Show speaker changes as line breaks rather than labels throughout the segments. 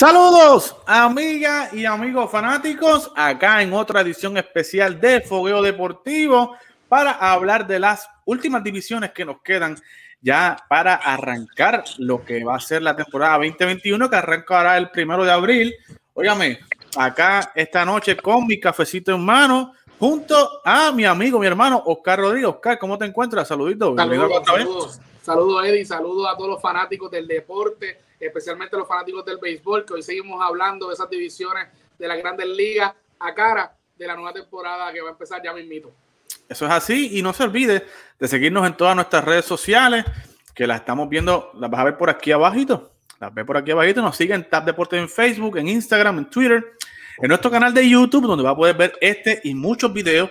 Saludos, amigas y amigos fanáticos, acá en otra edición especial de Fogueo Deportivo para hablar de las últimas divisiones que nos quedan ya para arrancar lo que va a ser la temporada 2021 que arrancará el primero de abril. Óigame, acá esta noche con mi cafecito en mano junto a mi amigo, mi hermano Oscar Rodríguez. Oscar, ¿cómo te encuentras? Saluditos.
Saludos, saludos, saludos Eddie, saludos a todos los fanáticos del deporte especialmente los fanáticos del béisbol, que hoy seguimos hablando de esas divisiones de las grandes ligas a cara de la nueva temporada que va a empezar ya mismito.
Eso es así y no se olvide de seguirnos en todas nuestras redes sociales, que las estamos viendo, las vas a ver por aquí abajito, las ves por aquí abajito, nos siguen en Tap Deportes en Facebook, en Instagram, en Twitter, en nuestro canal de YouTube, donde va a poder ver este y muchos videos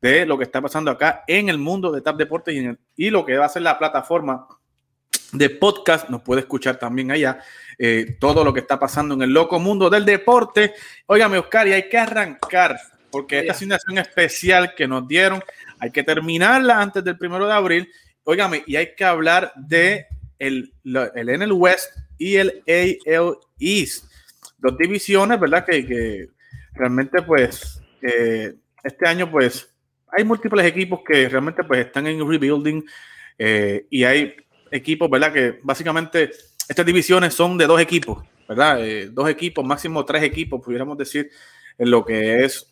de lo que está pasando acá en el mundo de Tap Deportes y lo que va a ser la plataforma de podcast, nos puede escuchar también allá eh, todo lo que está pasando en el loco mundo del deporte. Óigame, Oscar, y hay que arrancar, porque esta asignación especial que nos dieron, hay que terminarla antes del primero de abril. Óigame, y hay que hablar de el, el NL West y el AL East. Dos divisiones, ¿verdad? Que, realmente, pues, eh, este año, pues, hay múltiples equipos que realmente, pues, están en rebuilding eh, y hay equipos, ¿verdad? Que básicamente estas divisiones son de dos equipos, ¿verdad? Eh, dos equipos, máximo tres equipos, pudiéramos decir, en lo que es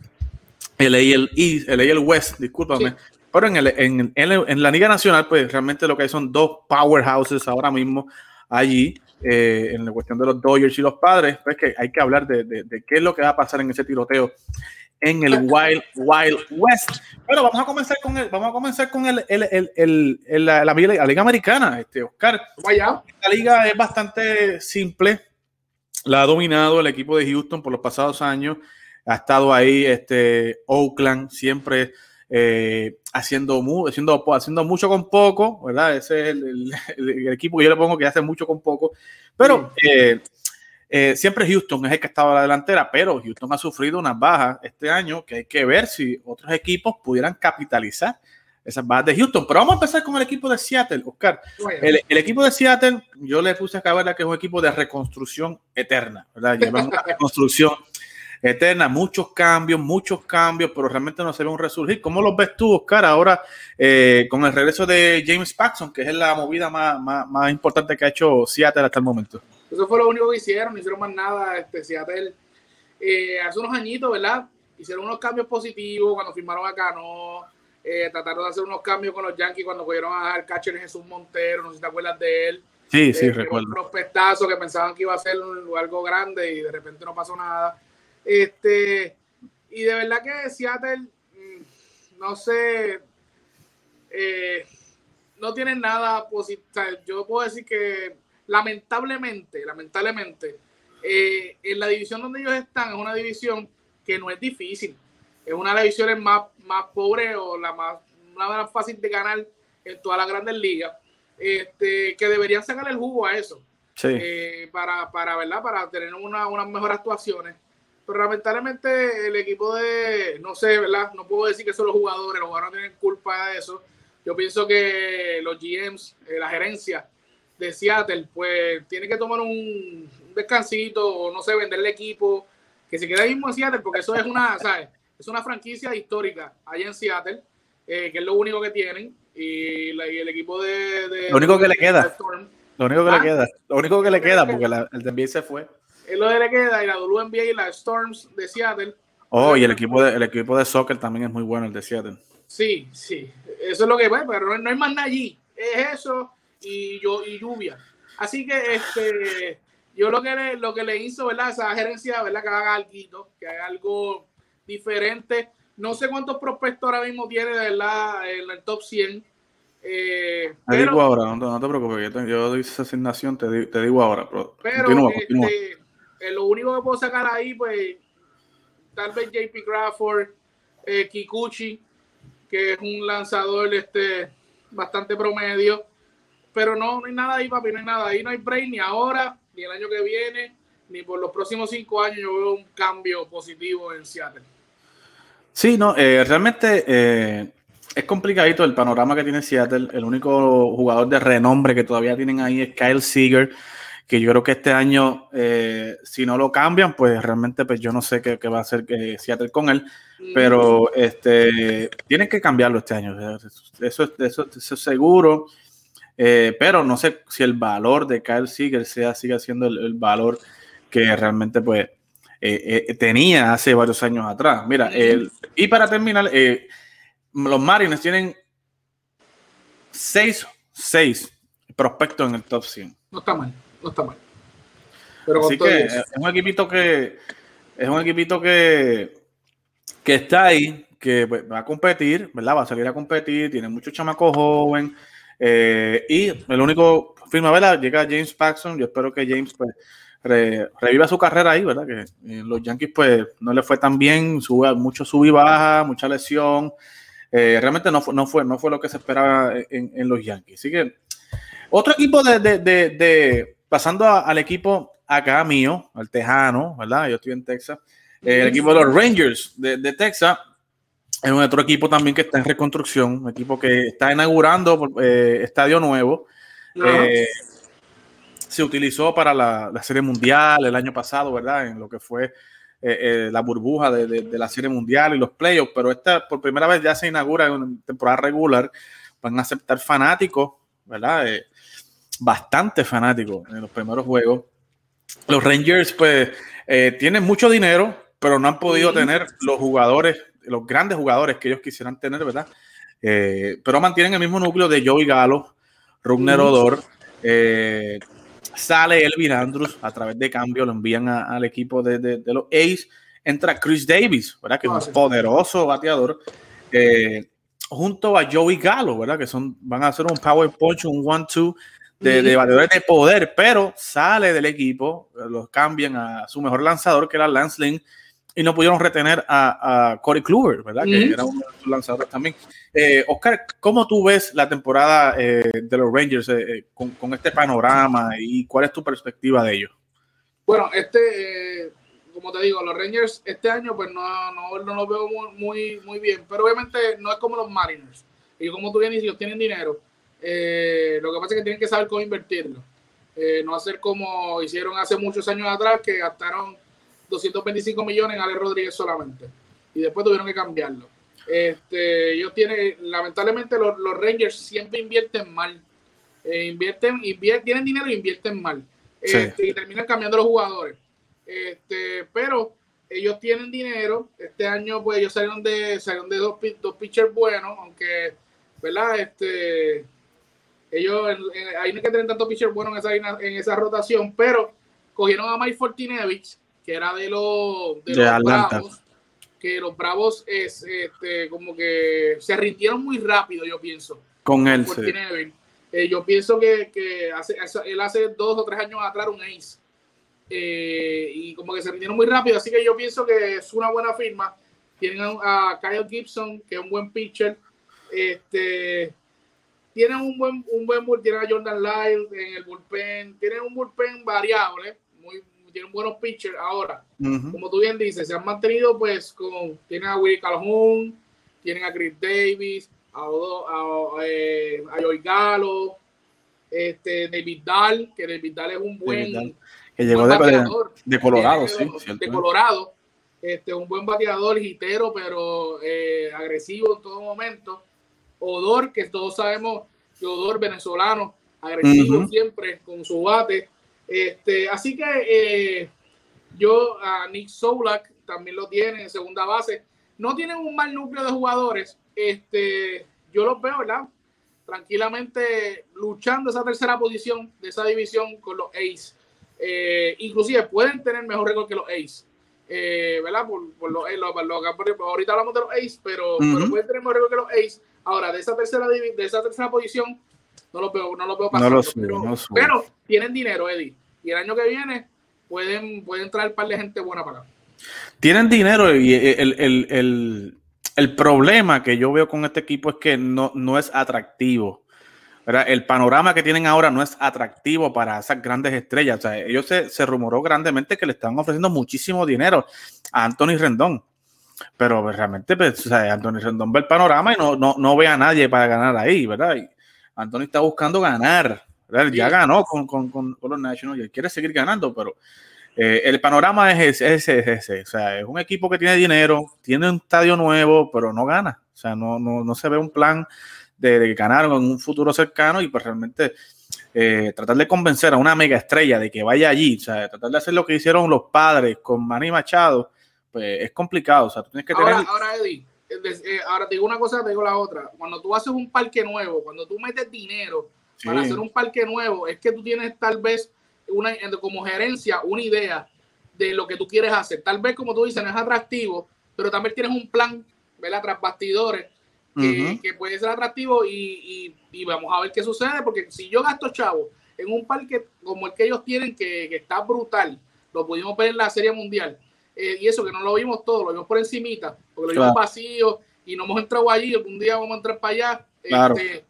el AL, el AL West, discúlpame. Pero en, el, en, en, la Liga Nacional, pues realmente lo que hay son dos powerhouses ahora mismo allí, eh, en la cuestión de los Dodgers y los padres, pues que hay que hablar de, de, de, qué es lo que va a pasar en ese tiroteo en el Wild Wild West. Pero vamos a comenzar con el, vamos a comenzar con el, el, el, la, la, liga americana, este Oscar.
Vaya.
La liga es bastante simple. La ha dominado el equipo de Houston por los pasados años. Ha estado ahí este Oakland siempre eh, haciendo, haciendo, haciendo mucho con poco, ¿verdad? Ese es el, equipo que yo le pongo que hace mucho con poco. Pero eh, eh, siempre Houston es el que estaba a la delantera, pero Houston ha sufrido unas bajas este año que hay que ver si otros equipos pudieran capitalizar esas bajas de Houston. Pero vamos a empezar con el equipo de Seattle, Oscar. El, equipo de Seattle, yo le puse acá, ¿verdad? Que es un equipo de reconstrucción eterna, ¿verdad? Llevamos una reconstrucción eterna, muchos cambios, muchos cambios, pero realmente no se ve un resurgir. ¿Cómo los ves tú, Oscar, ahora eh, con el regreso de James Paxson, que es la movida más, más, más importante que ha hecho Seattle hasta el momento?
Eso fue lo único que hicieron, no hicieron más nada. Este, Seattle, eh, hace unos añitos, ¿verdad? Hicieron unos cambios positivos cuando firmaron a Cano. Eh, trataron de hacer unos cambios con los Yankees cuando cogieron a catcher Jesús Montero, no sé si te acuerdas de él.
Sí, sí, eh, recuerdo. Un
prospectazo que pensaban que iba a ser algo grande y de repente no pasó nada. Este, y de verdad que Seattle, mm, no sé, eh, no tienen nada positivo. yo puedo decir que lamentablemente, lamentablemente, eh, en la división donde ellos están es una división que no es difícil. Es una de las divisiones más, más pobres o la más, una más fácil de ganar en todas las grandes ligas. Este, que deberían sacar el jugo a eso. Eh, para, para, ¿verdad? para tener una, unas mejores actuaciones. Pero lamentablemente el equipo de, no sé, ¿verdad? No puedo decir que son los jugadores, los jugadores no tienen culpa de eso. Yo pienso que los GMs, eh, la gerencia, de Seattle, pues tiene que tomar un, descansito o no sé, venderle equipo, que se quede mismo en Seattle, porque eso es una, ¿sabes? Es una franquicia histórica allá en Seattle, eh, que es lo único que tienen. Y, el equipo de,
Lo único que le queda. lo único que le ah. queda. Lo único que le queda, porque el de NBA se fue.
Es lo que le queda, y la WNBA y la Storms de Seattle.
Oh, y el equipo de, el equipo de soccer también es muy bueno, el de Seattle.
Sí, sí. Eso es lo que va, pero no hay más nada allí. Es eso y, yo, y lluvia. Así que este, yo lo que le, lo que le hizo, ¿verdad? Esa gerencia, ¿verdad? Que haga algo, que haga algo diferente. No sé cuántos prospectos ahora mismo tiene, ¿verdad? En el top 100.
Eh, te digo ahora, no, te preocupes, yo, yo doy esa asignación, te, te, digo ahora. Pero,
pero este, eh, lo único que puedo sacar ahí, pues, tal vez JP Crawford, eh, Kikuchi, que es un lanzador este, bastante promedio pero no, no hay nada ahí, papi, no hay nada ahí, no hay break ni ahora, ni el año que viene, ni por los próximos cinco años yo veo un cambio positivo en Seattle.
Sí, no, eh, realmente eh, es complicadito el panorama que tiene Seattle. El único jugador de renombre que todavía tienen ahí es Kyle Seager, que yo creo que este año, eh, si no lo cambian, pues realmente pues yo no sé qué, va a hacer que Seattle con él, pero este, tienen que cambiarlo este año, eso, eso, eso es seguro. Eh, pero no sé si el valor de Kyle Seager sea, sigue siendo el, valor que realmente pues eh, tenía hace varios años atrás. Mira, y para terminar, los Marines tienen seis, seis prospectos en el top 100.
No está mal, no está mal.
Pero Así que es un equipito que es un equipito que, que está ahí, que pues, va a competir, ¿verdad? Va a salir a competir, tiene muchos chamacos jóvenes. Eh, y el único firma, ¿verdad? Llega James Paxson. Yo espero que James pues, reviva su carrera ahí, ¿verdad? Que eh, los Yankees pues no le fue tan bien, sube, mucho sub y baja, mucha lesión. Eh, realmente no fue, no, fue, no fue lo que se esperaba en, los Yankees. Así que otro equipo de, de, de, pasando al equipo acá mío, al Tejano, ¿verdad? Yo estoy en Texas. Eh, el equipo de los Rangers de, Texas es un otro equipo también que está en reconstrucción, un equipo que está inaugurando eh, estadio nuevo. se utilizó para la, la, Serie Mundial el año pasado, ¿verdad? En lo que fue eh, eh, la burbuja de, la Serie Mundial y los playoffs, pero esta por primera vez ya se inaugura en temporada regular. Van a aceptar fanáticos, ¿verdad? Eh, bastante fanáticos en los primeros juegos. Los Rangers, pues, tienen mucho dinero, pero no han podido tener los jugadores, los grandes jugadores que ellos quisieran tener, ¿verdad? pero mantienen el mismo núcleo de Joey Galo, Rugner Odor, Sale Elvin Andrews a través de cambio, lo envían al equipo de, los A's. Entra Chris Davis, ¿verdad? Que es un ah, poderoso bateador. Eh, junto a Joey Gallo, ¿verdad? Que son, van a hacer un power punch, un one-two de, de, bateadores de poder, pero sale del equipo, los cambian a su mejor lanzador, que era Lance Lynn, y no pudieron retener a, Corey Kluber, ¿verdad? Que era uno de sus lanzadores también. Eh, Oscar, ¿cómo tú ves la temporada eh, de los Rangers eh, con, este panorama y cuál es tu perspectiva de ellos?
Bueno, este, como te digo, los Rangers este año pues no, no, no los veo muy, muy, bien, pero obviamente no es como los Mariners. Y como tú bien dices, ellos tienen dinero. lo que pasa es que tienen que saber cómo invertirlo. no hacer como hicieron hace muchos años atrás, que gastaron 225 millones en Ale Rodríguez solamente. Y después tuvieron que cambiarlo. Este, ellos tienen, lamentablemente los, Rangers siempre invierten mal. Eh, invierten, tienen dinero e invierten mal. Este, y terminan cambiando los jugadores. Este, pero ellos tienen dinero. Este año, pues ellos salieron de, salieron de dos, dos pitchers buenos, aunque, ¿verdad? Este, ellos, ahí no hay que tener tantos pitchers buenos en esa, en esa rotación, pero cogieron a Mike Fortinevich, que era de los, de, los Bravos, que los Bravos es, este, como que se rindieron muy rápido, yo pienso.
Con él,
eh, yo pienso que, que hace, él hace dos o tres años atrás un ace. Eh, y como que se rindieron muy rápido, así que yo pienso que es una buena firma. Tienen a, Kyle Gibson, que es un buen pitcher. Este, tienen un buen, un buen tienen a Jordan Lyle en el bullpen, tienen un bullpen variable, muy, tienen buenos pitchers ahora. Como tú bien dices, se han mantenido pues con, tienen a Willie Calhoun, tienen a Chris Davis, a, a, eh, a, Joey Galo, este, David Dahl, que David Dahl es un buen...
Que llegó de, de, Colorado, sí.
De, Colorado. Este, un buen bateador, gitero, pero eh, agresivo en todo momento. Odor, que todos sabemos que Odor venezolano, agresivo siempre con su bate. Este, así que eh, yo a Nick Solak también lo tiene en segunda base. No tienen un mal núcleo de jugadores. Este, yo los veo, ¿verdad? Tranquilamente luchando esa tercera posición de esa división con los Ace. Eh, inclusive pueden tener mejor récord que los Ace. Eh, ¿Verdad? Por, por, lo, ahorita hablamos de los Ace, pero, pueden tener mejor récord que los Ace. Ahora, de esa tercera, de esa tercera posición, no lo veo, no lo veo pasando. pero, tienen dinero, Eddie. Y el año que viene pueden, pueden traer un par de gente buena para acá.
Tienen dinero y el, problema que yo veo con este equipo es que no, no es atractivo. El panorama que tienen ahora no es atractivo para esas grandes estrellas. O sea, ellos se, se rumoró grandemente que le estaban ofreciendo muchísimo dinero a Anthony Rendón. Pero realmente, pues, o sea, Anthony Rendón ve el panorama y no, no, no ve a nadie para ganar ahí, ¿verdad? Anthony está buscando ganar, Ya ganó con, con, con, los Nationals y quiere seguir ganando, pero eh, el panorama es ese, ese, O sea, es un equipo que tiene dinero, tiene un estadio nuevo, pero no gana. O sea, no, no, no se ve un plan de, ganar en un futuro cercano y pues realmente eh, tratar de convencer a una mega estrella de que vaya allí, o sea, tratar de hacer lo que hicieron los padres con Manny Machado, pues es complicado. O sea, tú tienes que
ahora, Ahora, Eddie, ahora te digo una cosa, te digo la otra. Cuando tú haces un parque nuevo, cuando tú metes dinero para hacer un parque nuevo, es que tú tienes tal vez una, como gerencia una idea de lo que tú quieres hacer. Tal vez, como tú dices, no es atractivo, pero también tienes un plan, ¿verdad? Tras bastidores, que, puede ser atractivo y, vamos a ver qué sucede, porque si yo gasto chavo en un parque como el que ellos tienen, que, está brutal, lo pudimos ver en la Serie Mundial, eh, y eso que no lo vimos todo, lo vimos por encimita, porque lo vimos vacío y no hemos entrado allí, algún día vamos a entrar para allá. Este,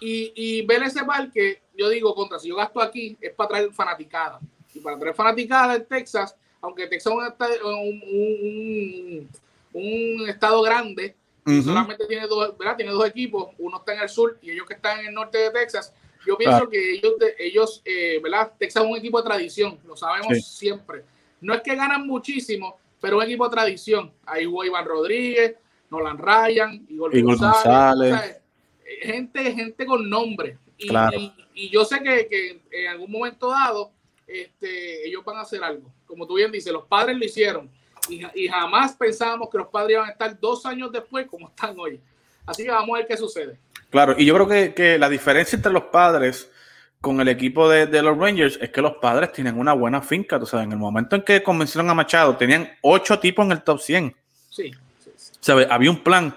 y, y ver ese parque, yo digo, contra, si yo gasto aquí, es para traer fanaticada. Y para traer fanaticada en Texas, aunque Texas es un, un, estado grande, solamente tiene dos, ¿verdad? Tiene dos equipos, uno está en el sur y ellos que están en el norte de Texas. Yo pienso que ellos, ellos eh, ¿verdad? Texas es un equipo de tradición, lo sabemos siempre. No es que ganan muchísimo, pero un equipo de tradición. Ahí hubo Iván Rodríguez, Nolan Ryan, Igor, González. gente, gente con nombre. Y, y, yo sé que, que, en algún momento dado este, ellos van a hacer algo. Como tú bien dices, los padres lo hicieron y, jamás pensábamos que los padres iban a estar dos años después como están hoy. Así que vamos a ver qué sucede.
Claro, y yo creo que, que la diferencia entre los padres con el equipo de, de, los Rangers es que los padres tienen una buena finca. Tú sabes, en el momento en que convencieron a Machado, tenían ocho tipos en el top 100.
Sí.
sí, Había un plan,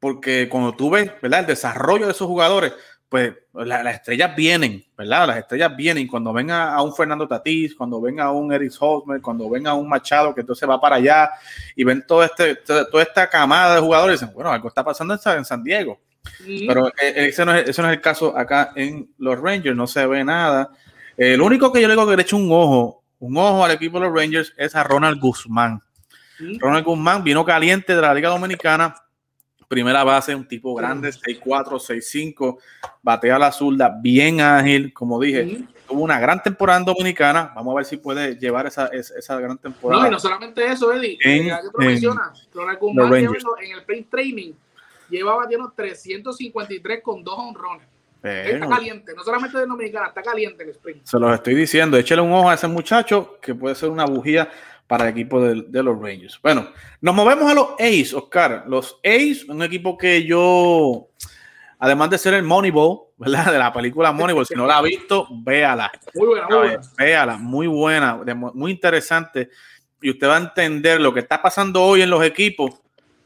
porque cuando tú ves ¿verdad? el desarrollo de esos jugadores, pues las estrellas vienen, ¿verdad? Las estrellas vienen cuando venga a un Fernando Tatís, cuando venga a un Eric Hosmer, cuando venga a un Machado que entonces va para allá y ven todo este, toda esta camada de jugadores dicen, bueno, algo está pasando en San Diego. Pero eh, ese no, es, el caso acá en los Rangers, no se ve nada. El único que yo le digo que le echo un ojo, un ojo al equipo de los Rangers es a Ronald Guzmán. Ronald Guzmán vino caliente de la Liga Dominicana primera base, un tipo grande, 6'4, 6'5, batea la zurda, bien ágil, como dije, tuvo una gran temporada en Dominicana, vamos a ver si puede llevar esa, esa, gran temporada.
No, y no solamente eso, Eddie, en, eh, en, en el print training lleva batiendo 353 con dos honrones. Está caliente, no solamente de Dominicana, está caliente el sprint.
Se los estoy diciendo, échale un ojo a ese muchacho que puede ser una bujía para el equipo de, los Rangers. Bueno, nos movemos a los A's, Oscar. Los A's, un equipo que yo, además de ser el Moneyball, ¿verdad? De la película Moneyball, si no la ha visto, véala.
Muy buena, muy buena.
Véala, muy buena, muy interesante. Y usted va a entender lo que está pasando hoy en los equipos,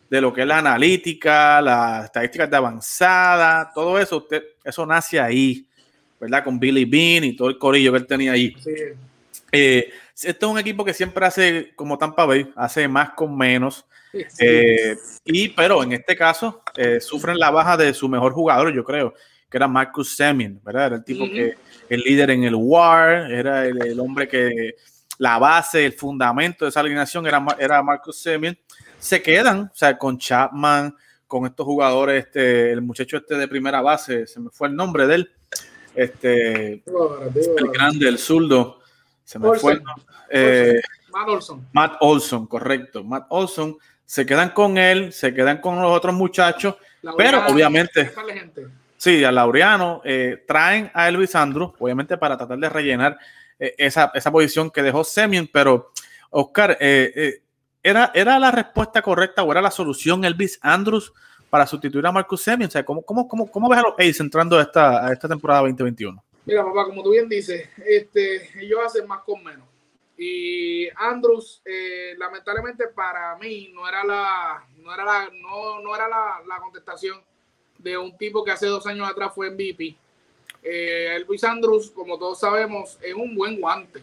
de lo que es la analítica, las estadísticas de avanzada, todo eso, usted, eso nace ahí, ¿verdad? Con Billy Bean y todo el corillo que él tenía ahí. Sí. Eh, este es un equipo que siempre hace, como Tampa Bay, hace más con menos. Eh, y, pero en este caso, eh, sufren la baja de su mejor jugador, yo creo, que era Marcus Semien, ¿verdad? Era el tipo que, el líder en el WAR, era el, hombre que, la base, el fundamento de esa alineación era, era Marcus Semien. Se quedan, o sea, con Chapman, con estos jugadores, este, el muchacho este de primera base, se me fue el nombre de él, este, el grande, el zurdo, se me fue. Eh,
Matt Olson.
Matt Olson, correcto. Matt Olson. Se quedan con él, se quedan con los otros muchachos, pero obviamente. Sí, a Laureano eh, traen a Elvis Andrew, obviamente para tratar de rellenar eh, esa, posición que dejó Semien, pero Oscar, ¿era, ¿era la respuesta correcta o era la solución Elvis Andrews para sustituir a Marcus Semien? O sea, ¿cómo, cómo, cómo, ves a los A's entrando a esta, esta temporada 2021?
Mira, papá, como tú bien dices, este, ellos hacen más con menos. Y Andrews, eh, lamentablemente para mí, no era la, no era la, no, no era la, la, contestación de un tipo que hace dos años atrás fue MVP. Eh, Elvis Andrews, como todos sabemos, es un buen guante.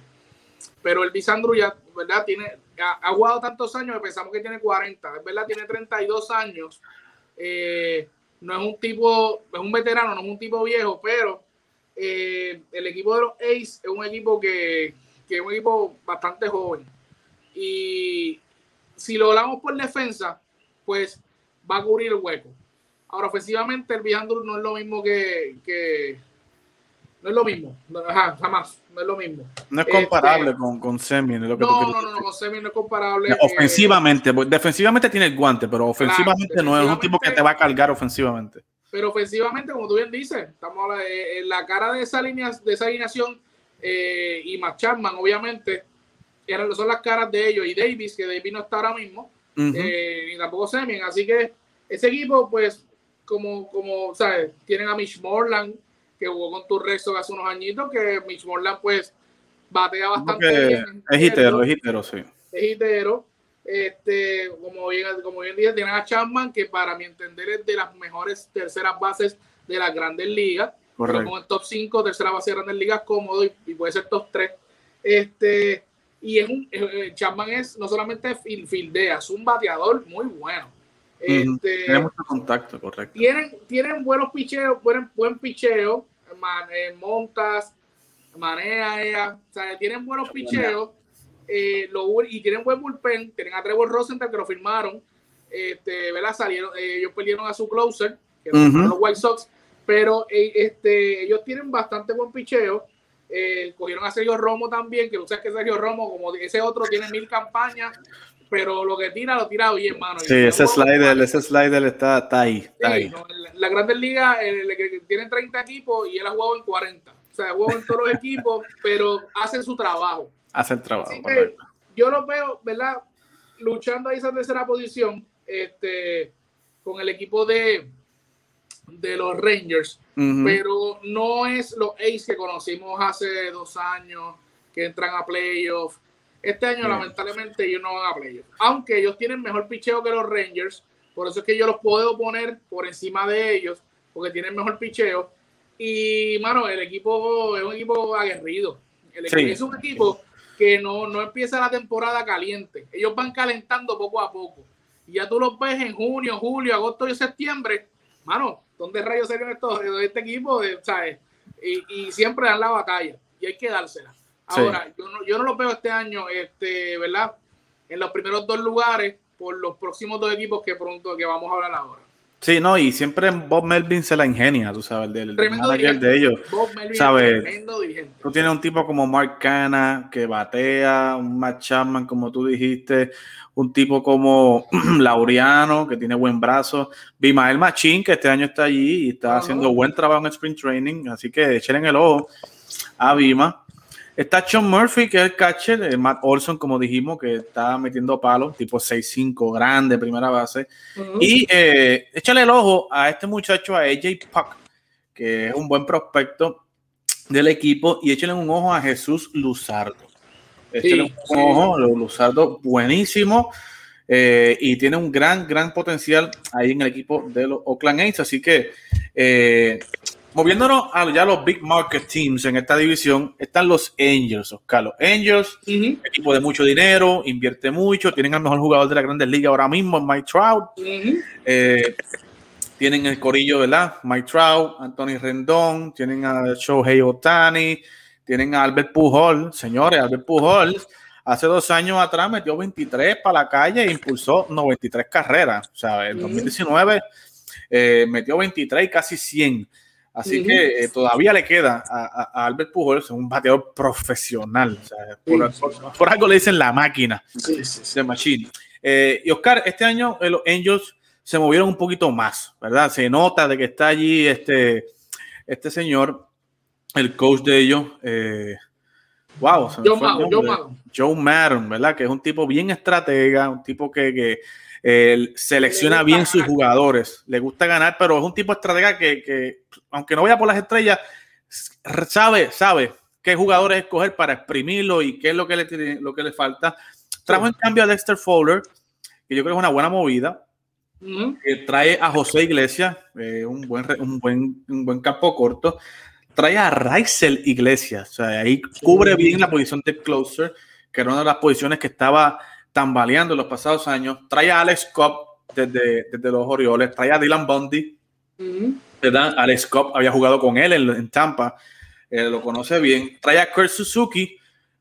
Pero Elvis Andrews ya, ¿verdad? Tiene, ha, jugado tantos años que pensamos que tiene 40. Es verdad, tiene 32 años. Eh, no es un tipo, es un veterano, no es un tipo viejo, pero eh, el equipo de los Ace es un equipo que, es un equipo bastante joven. Y si lo hablamos por defensa, pues va a cubrir el hueco. Ahora, ofensivamente, el Vijandur no es lo mismo que, que, No es lo mismo. Ajá, jamás. No es lo mismo.
No es comparable este, con, con Semin.
no, no, no, con Semin no es comparable.
ofensivamente, pues, defensivamente tiene el guante, pero ofensivamente no es un tipo que te va a cargar ofensivamente.
Pero ofensivamente, como tú bien dices, estamos en la cara de esa, línea, de esa alineación eh, y Matt Chapman, obviamente, eran, son las caras de ellos y Davis, que Davis no está ahora mismo, eh, y tampoco Semin. Así que ese equipo, pues, como, como, ¿sabes? Tienen a Mitch Morland, que jugó con tu resto hace unos añitos, que Mitch Morland, pues, batea bastante bien.
Es hitero, es hitero, sí.
Es hitero. Este, como bien, como bien dije, tienen a Chapman, que para mi entender es de las mejores terceras bases de las grandes ligas. Correcto. Como el top 5, tercera base de grandes ligas, cómodo y, puede ser top 3. Este, y es un, eh, Chapman es no solamente fildea, es un bateador muy bueno.
Este, Tiene mucho contacto, correcto.
Tienen, tienen buenos picheos, buen, buen picheo, man, eh, montas, manea, ella, o sea, tienen buenos picheos eh, y tienen buen bullpen. Tienen a Trevor Rosenthal que lo firmaron. Este, ¿verdad? Salieron, eh, ellos perdieron a su closer, que son los White Sox, pero eh, este, ellos tienen bastante buen picheo. cogieron a Sergio Romo también, que tú sabes que Sergio Romo, como ese otro, tiene mil campañas, pero lo que tira, lo tira bien, mano.
Sí, ese slider, ese slider está, está ahí. ahí.
la, Grandes Ligas tienen 30 equipos y él ha jugado en 40. O sea, jugado en todos los equipos, pero hacen su trabajo
hace el trabajo.
yo lo veo, ¿verdad? Luchando ahí esa tercera posición este, con el equipo de, de los Rangers, pero no es los Ace que conocimos hace dos años que entran a playoffs. Este año, lamentablemente, ellos no van a playoffs. Aunque ellos tienen mejor picheo que los Rangers, por eso es que yo los puedo poner por encima de ellos, porque tienen mejor picheo. Y, mano, el equipo es un equipo aguerrido. El Es un equipo que no, no empieza la temporada caliente. Ellos van calentando poco a poco. Y ya tú los ves en junio, julio, agosto y septiembre. Mano, ¿dónde rayos serían estos, este equipo? ¿sabes? Y, siempre dan la batalla. Y hay que dársela. Ahora, yo, no, yo no lo veo este año, este, ¿verdad? En los primeros dos lugares por los próximos dos equipos que pronto que vamos a hablar ahora.
Sí, no, y siempre Bob Melvin se la ingenia, tú sabes, del, manager de ellos. Bob Melvin ¿sabes? Tú tienes un tipo como Mark Cana que batea, un Matt Chapman, como tú dijiste, un tipo como Laureano que tiene buen brazo, Bimael Machín que este año está allí y está haciendo buen trabajo en Spring Training, así que echen en el ojo a Bima. Está Sean Murphy, que es el catcher, eh, Matt Olson, como dijimos, que está metiendo palos, tipo 6'5, grande, primera base. Y eh, échale el ojo a este muchacho, a AJ Puck, que es un buen prospecto del equipo, y échale un ojo a Jesús Luzardo. Échale un ojo, Luzardo, buenísimo. Eh, y tiene un gran, gran potencial ahí en el equipo de los Oakland A's. Así que moviéndonos a ya los big market teams en esta división, están los Angels, Oscar. Los Angels, equipo de mucho dinero, invierte mucho, tienen al mejor jugador de la Grandes Ligas ahora mismo, Mike Trout. Eh, tienen el corillo, ¿verdad? Mike Trout, Anthony Rendón, tienen a Shohei Otani, tienen a Albert Pujol. Señores, Albert Pujol hace dos años atrás metió 23 para la calle e impulsó 93 carreras. O sea, en 2019 eh, metió 23 y casi 100. Así que eh, todavía le queda a, Albert Pujols un bateador profesional. por, algo le dicen la máquina de Machine. Eh, y Oscar, este año eh, los Angels se movieron un poquito más, ¿verdad? Se nota de que está allí este, este señor, el coach de ellos. wow, Joe, Madden, ¿verdad? Que es un tipo bien estratega, un tipo que él selecciona bien sus jugadores, le gusta ganar, pero es un tipo de estratega que, aunque no vaya por las estrellas, sabe, sabe qué jugadores escoger para exprimirlo y qué es lo que le, lo que le falta. Trajo en cambio a Dexter Fowler, que yo creo que es una buena movida. que trae a José Iglesias, eh, un, buen, un, buen, un buen campo corto. Trae a Raisel Iglesias, o sea, ahí cubre bien la posición de closer, que era una de las posiciones que estaba tambaleando en los pasados años. Trae a Alex Cobb desde, los Orioles, trae a Dylan Bundy, ¿verdad? Alex Cobb había jugado con él en, Tampa, eh, lo conoce bien. Trae a Kurt Suzuki,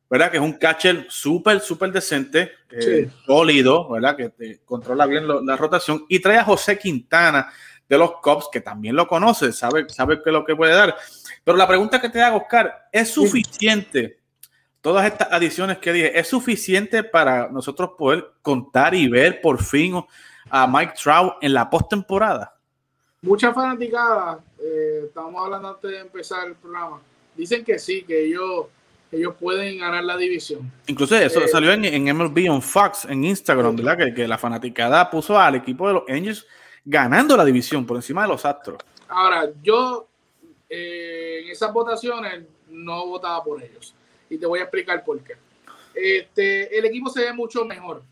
¿verdad? Que es un catcher súper, súper decente, eh, sólido, ¿verdad? Que controla bien la rotación. Y trae a José Quintana de los Cubs, que también lo conoce, sabe, sabe qué es lo que puede dar. Pero la pregunta que te hago, Oscar, ¿es suficiente todas estas adiciones que dije? ¿Es suficiente para nosotros poder contar y ver por fin a Mike Trout en la postemporada?
Muchas fanaticadas, eh, estábamos hablando antes de empezar el programa, dicen que sí, que ellos ellos pueden ganar la división.
Incluso eso eh, salió en, en, MLB on Fox, en Instagram, ¿verdad? Que, que, la fanaticada puso al equipo de los Angels ganando la división por encima de los Astros.
Ahora, yo eh, en esas votaciones no votaba por ellos. Y te voy a explicar por qué. Este, el equipo se ve mucho mejor.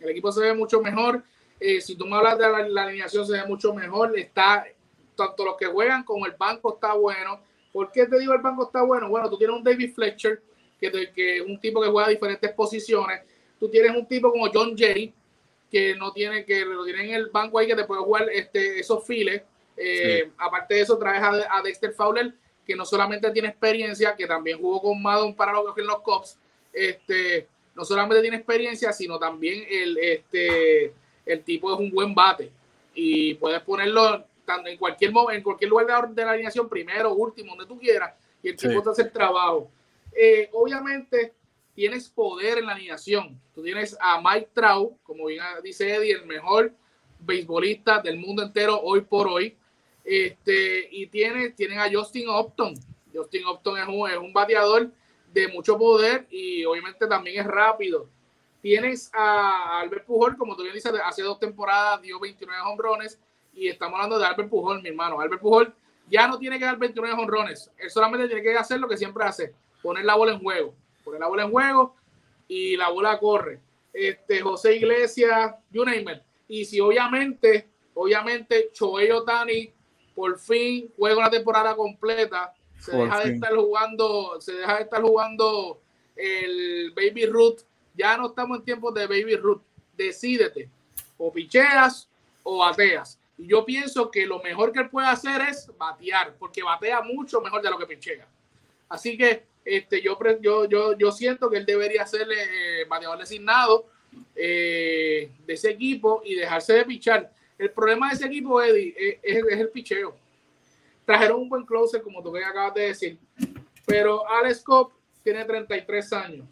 El equipo se ve mucho mejor. Eh, si tú me hablas de la, la, alineación, se ve mucho mejor. Está, tanto los que juegan como el banco está bueno. ¿Por qué te digo el banco está bueno? Bueno, tú tienes un David Fletcher, que, que es un tipo que juega diferentes posiciones. Tú tienes un tipo como John Jay, que no tiene, que lo tiene en el banco ahí, que te puede jugar este, esos files. Eh, aparte de eso, traes a, Dexter Fowler, que no solamente tiene experiencia, que también jugó con Madon para los, en los Cops. Este, no solamente tiene experiencia, sino también el, este, el tipo es un buen bate. Y puedes ponerlo en cualquier, en cualquier lugar de la alineación, primero, último, donde tú quieras, y el tipo te hace el trabajo. Eh, obviamente, tienes poder en la alineación. Tú tienes a Mike Trout, como bien dice Eddie, el mejor beisbolista del mundo entero hoy por hoy. Este, y tiene, tienen a Justin Upton. Justin Upton es un, es un bateador de mucho poder y obviamente también es rápido. Tienes a Albert Pujol, como tú bien dices, hace dos temporadas dio 29 hombrones y estamos hablando de Albert Pujol, mi hermano. Albert Pujol ya no tiene que dar 29 honrones, él solamente tiene que hacer lo que siempre hace, poner la bola en juego, poner la bola en juego y la bola corre. Este, José Iglesias, you Y si obviamente, obviamente, Choey Otani por fin juega una temporada completa, se deja de estar jugando, se deja de estar jugando el Baby Root. Ya no estamos en tiempos de Baby Root. Decídete, o picheas o bateas. Y yo pienso que lo mejor que él puede hacer es batear, porque batea mucho mejor de lo que pichea. Así que este, yo, yo, yo, yo siento que él debería ser eh, bateador designado eh, de ese equipo y dejarse de pichar. El problema de ese equipo, Eddie, es, el picheo. Trajeron un buen closer, como tú acabas de decir, pero Alex Cobb tiene 33 años.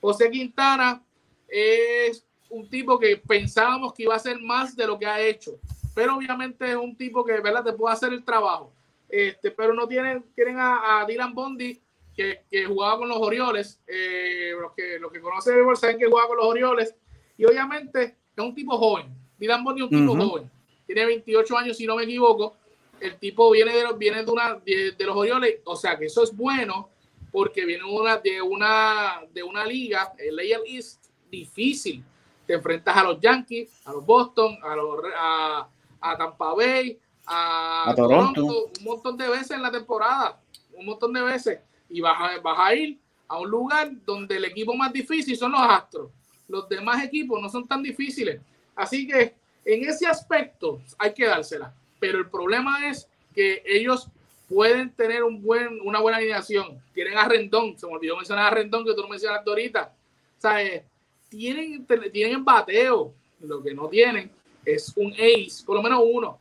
José Quintana es un tipo que pensábamos que iba a hacer más de lo que ha hecho pero obviamente es un tipo que ¿verdad? te puede hacer el trabajo. Este, pero no tienen, tienen a, Dylan Bondi, que, que, jugaba con los Orioles. Eh, los, que, los que conocen saben que jugaba con los Orioles. Y obviamente es un tipo joven. Dylan Bondi es un tipo joven. Tiene 28 años, si no me equivoco. El tipo viene de, viene de, una, de, los Orioles. O sea que eso es bueno porque viene una, de, una, de una liga, el AL East, difícil. Te enfrentas a los Yankees, a los Boston, a los, a, a Tampa Bay, a, Toronto. un montón de veces en la temporada, un montón de veces. Y vas a, vas a ir a un lugar donde el equipo más difícil son los Astros. Los demás equipos no son tan difíciles. Así que en ese aspecto hay que dársela. Pero el problema es que ellos pueden tener un buen, una buena alineación. Tienen a Rendón, se me olvidó mencionar a Rendón que tú lo mencionaste ahorita. O sea, eh, tienen, tienen bateo, lo que no tienen es un ace, por lo menos uno,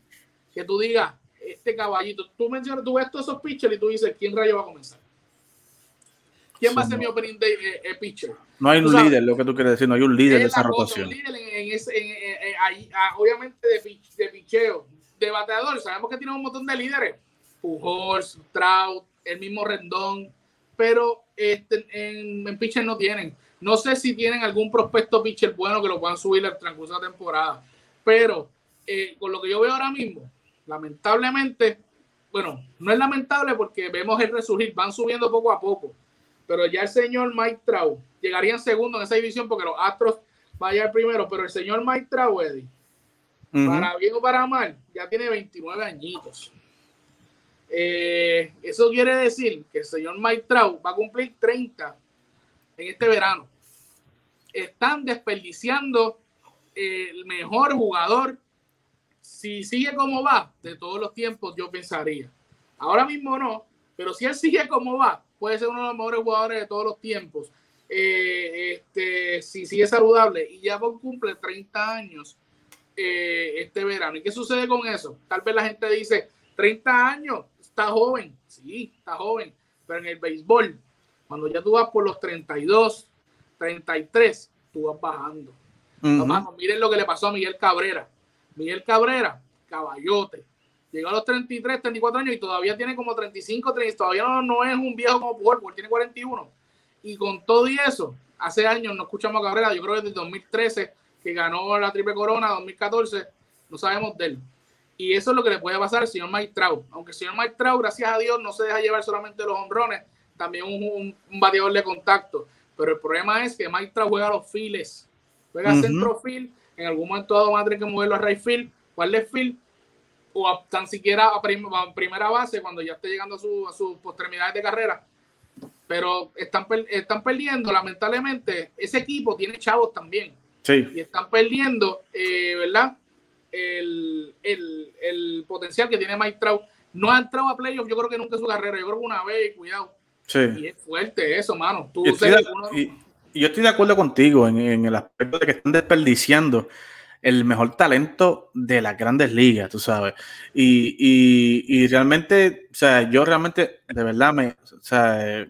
que tú digas, este caballito, tú mencionas, tú ves todos esos pitchers y tú dices, ¿quién rayo va a comenzar? ¿Quién va a ser mi opening de eh, eh, pitcher?
No hay un líder, lo que tú quieres decir, no hay un líder de esa rotación.
obviamente de, de picheo, de bateador, sabemos que tiene un montón de líderes, Pujols, Trout, el mismo Rendón, pero este, en, en pitcher no tienen. No sé si tienen algún prospecto pitcher bueno que lo puedan subir al transcurso de la temporada. Pero eh, con lo que yo veo ahora mismo, lamentablemente, bueno, no es lamentable porque vemos el resurgir, van subiendo poco a poco. Pero ya el señor Mike Trout llegaría en segundo en esa división porque los Astros vayan primero. Pero el señor Mike Trout, Eddie, para bien o para mal, ya tiene 29 añitos. Eh, eso quiere decir que el señor Mike Trout va a cumplir 30 en este verano. Están desperdiciando el mejor jugador, si sigue como va, de todos los tiempos, yo pensaría. Ahora mismo no, pero si él sigue como va, puede ser uno de los mejores jugadores de todos los tiempos. Eh, este, si sigue saludable y ya cumple 30 años, eh, este verano. ¿Y qué sucede con eso? Tal vez la gente dice, 30 años, está joven. Sí, está joven. Pero en el béisbol, cuando ya tú vas por los 32, 33, tú vas bajando. miren lo que le pasó a Miguel Cabrera. Miguel Cabrera, caballote. Llegó a los 33, 34 años y todavía tiene como 35, 30, todavía no, es un viejo como Pujol, porque tiene 41. Y con todo y eso, hace años no escuchamos a Cabrera, yo creo que desde 2013 que ganó la triple corona, 2014, no sabemos de él. Y eso es lo que le puede pasar al señor Mike Trout. Aunque el señor Mike Trout, gracias a Dios, no se deja llevar solamente los honrones, también un, un, bateador de contacto. Pero el problema es que Mike Trout juega a los files, juega a centro field, en algún momento dado va a tener que moverlo a right field al left field, o tan siquiera a, primera base cuando ya esté llegando a, su, a sus postremidades de carrera. Pero están, están perdiendo, lamentablemente, ese equipo tiene chavos también y están perdiendo, eh, ¿verdad? El, potencial que tiene Mike Trout. No ha entrado a playoffs, yo creo que nunca en su carrera. Yo creo que una vez, cuidado. Sí. Y es fuerte eso, mano. y,
yo estoy de acuerdo contigo en, el aspecto de que están desperdiciando el mejor talento de las grandes ligas, tú sabes. Y, realmente, o sea, yo realmente, de verdad, me, o sea,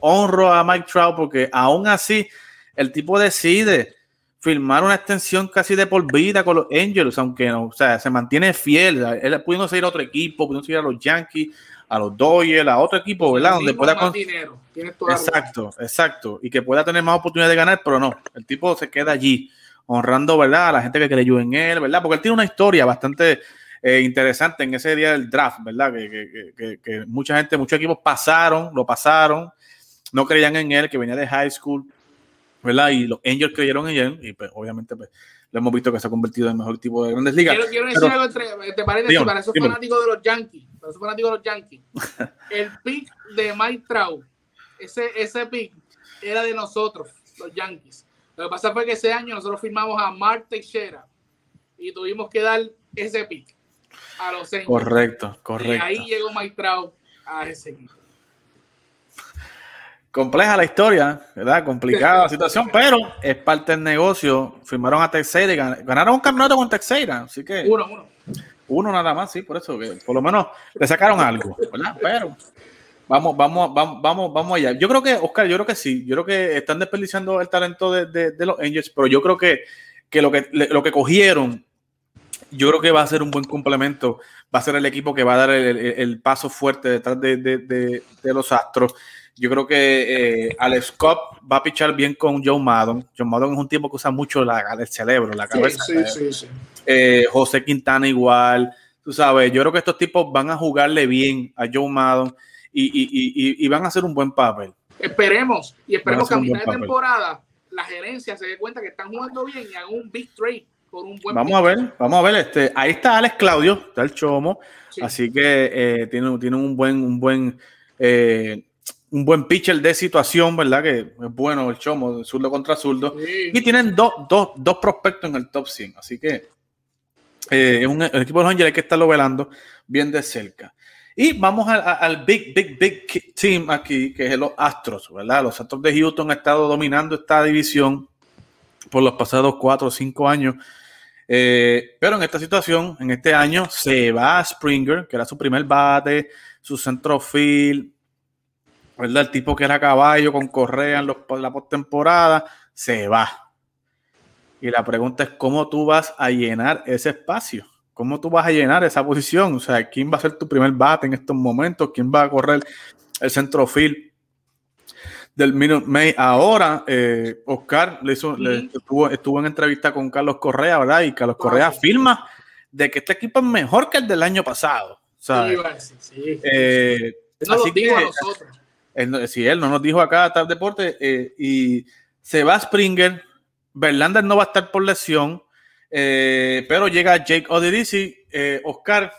honro a Mike Trout porque aún así el tipo decide firmar una extensión casi de por vida con los Angels, aunque no, o sea, se mantiene fiel. Él pudiendo seguir a otro equipo, pudiendo seguir a los Yankees, a los Dodgers, a otro equipo, ¿verdad? Donde pueda con... dinero. Exacto, exacto. Y que pueda tener más oportunidad de ganar, pero no. El tipo se queda allí, honrando, ¿verdad? A la gente que creyó en él, ¿verdad? Porque él tiene una historia bastante eh, interesante en ese día del draft, ¿verdad? Que, que, que, mucha gente, muchos equipos pasaron, lo pasaron, no creían en él, que venía de high school ¿verdad? Y los Angels creyeron en él y pues obviamente pues, lo hemos visto que se ha convertido en el mejor tipo de grandes ligas.
Quiero, decir algo entre, te parece, para esos fanáticos de los Yankees, para esos fanáticos de los Yankees, el pick de Mike Trout, ese, ese pick era de nosotros, los Yankees. Lo que pasa fue que ese año nosotros firmamos a Mark Teixeira y tuvimos que dar ese pick a los Angels.
Correcto, correcto. Y
ahí llegó Mike Trout a ese equipo
compleja la historia, ¿verdad? Complicada la situación, pero es parte del negocio. Firmaron a Texeira y ganaron un campeonato con Texeira, así que.
Uno, uno.
Uno nada más, sí, por eso que por lo menos le sacaron algo, ¿verdad? Pero vamos, vamos, vamos, vamos, vamos allá. Yo creo que, Oscar, yo creo que sí. Yo creo que están desperdiciando el talento de, los Angels, pero yo creo que, que, lo que lo que cogieron, yo creo que va a ser un buen complemento. Va a ser el equipo que va a dar el, el paso fuerte detrás de los Astros. Yo creo que eh, Alex Cobb va a pichar bien con Joe Maddon. Joe Maddon es un tipo que usa mucho la, el cerebro, la cabeza. Sí, sí, sí, eh, José Quintana igual. Tú sabes, yo creo que estos tipos van a jugarle bien a Joe Maddon y, van a hacer un buen papel.
Esperemos, y esperemos que a mitad de temporada la gerencia se dé cuenta que están jugando bien y hagan un big trade por un buen
Vamos a ver, vamos a ver. Este, ahí está Alex Claudio, está el Chomo, así que eh, tiene, tiene un buen, un buen un buen pitcher de situación, ¿verdad? Que es bueno el chomo, zurdo contra zurdo. Y tienen dos, prospectos en el top 100. Así que eh, un, el equipo de los Angels hay que estarlo velando bien de cerca. Y vamos al, big, big, big team aquí, que es los Astros, ¿verdad? Los Astros de Houston han estado dominando esta división por los pasados cuatro o cinco años. Eh, pero en esta situación, en este año, se va a Springer, que era su primer bate, su centro field, ¿verdad? El tipo que era caballo con correa en, los, la postemporada, se va. Y la pregunta es, ¿cómo tú vas a llenar ese espacio? ¿Cómo tú vas a llenar esa posición? O sea, ¿quién va a ser tu primer bate en estos momentos? ¿Quién va a correr el centrofield del Minute May? Ahora, eh, Oscar le hizo, estuvo, en entrevista con Carlos Correa, ¿verdad? Y Carlos Correa afirma de que este equipo es mejor que el del año pasado. Sí, sí, eh, así que, nosotros si él no nos dijo acá tal deporte, eh, y se va Springer, Verlander no va a estar por lesión, eh, pero llega Jake Odirisi, eh, Oscar.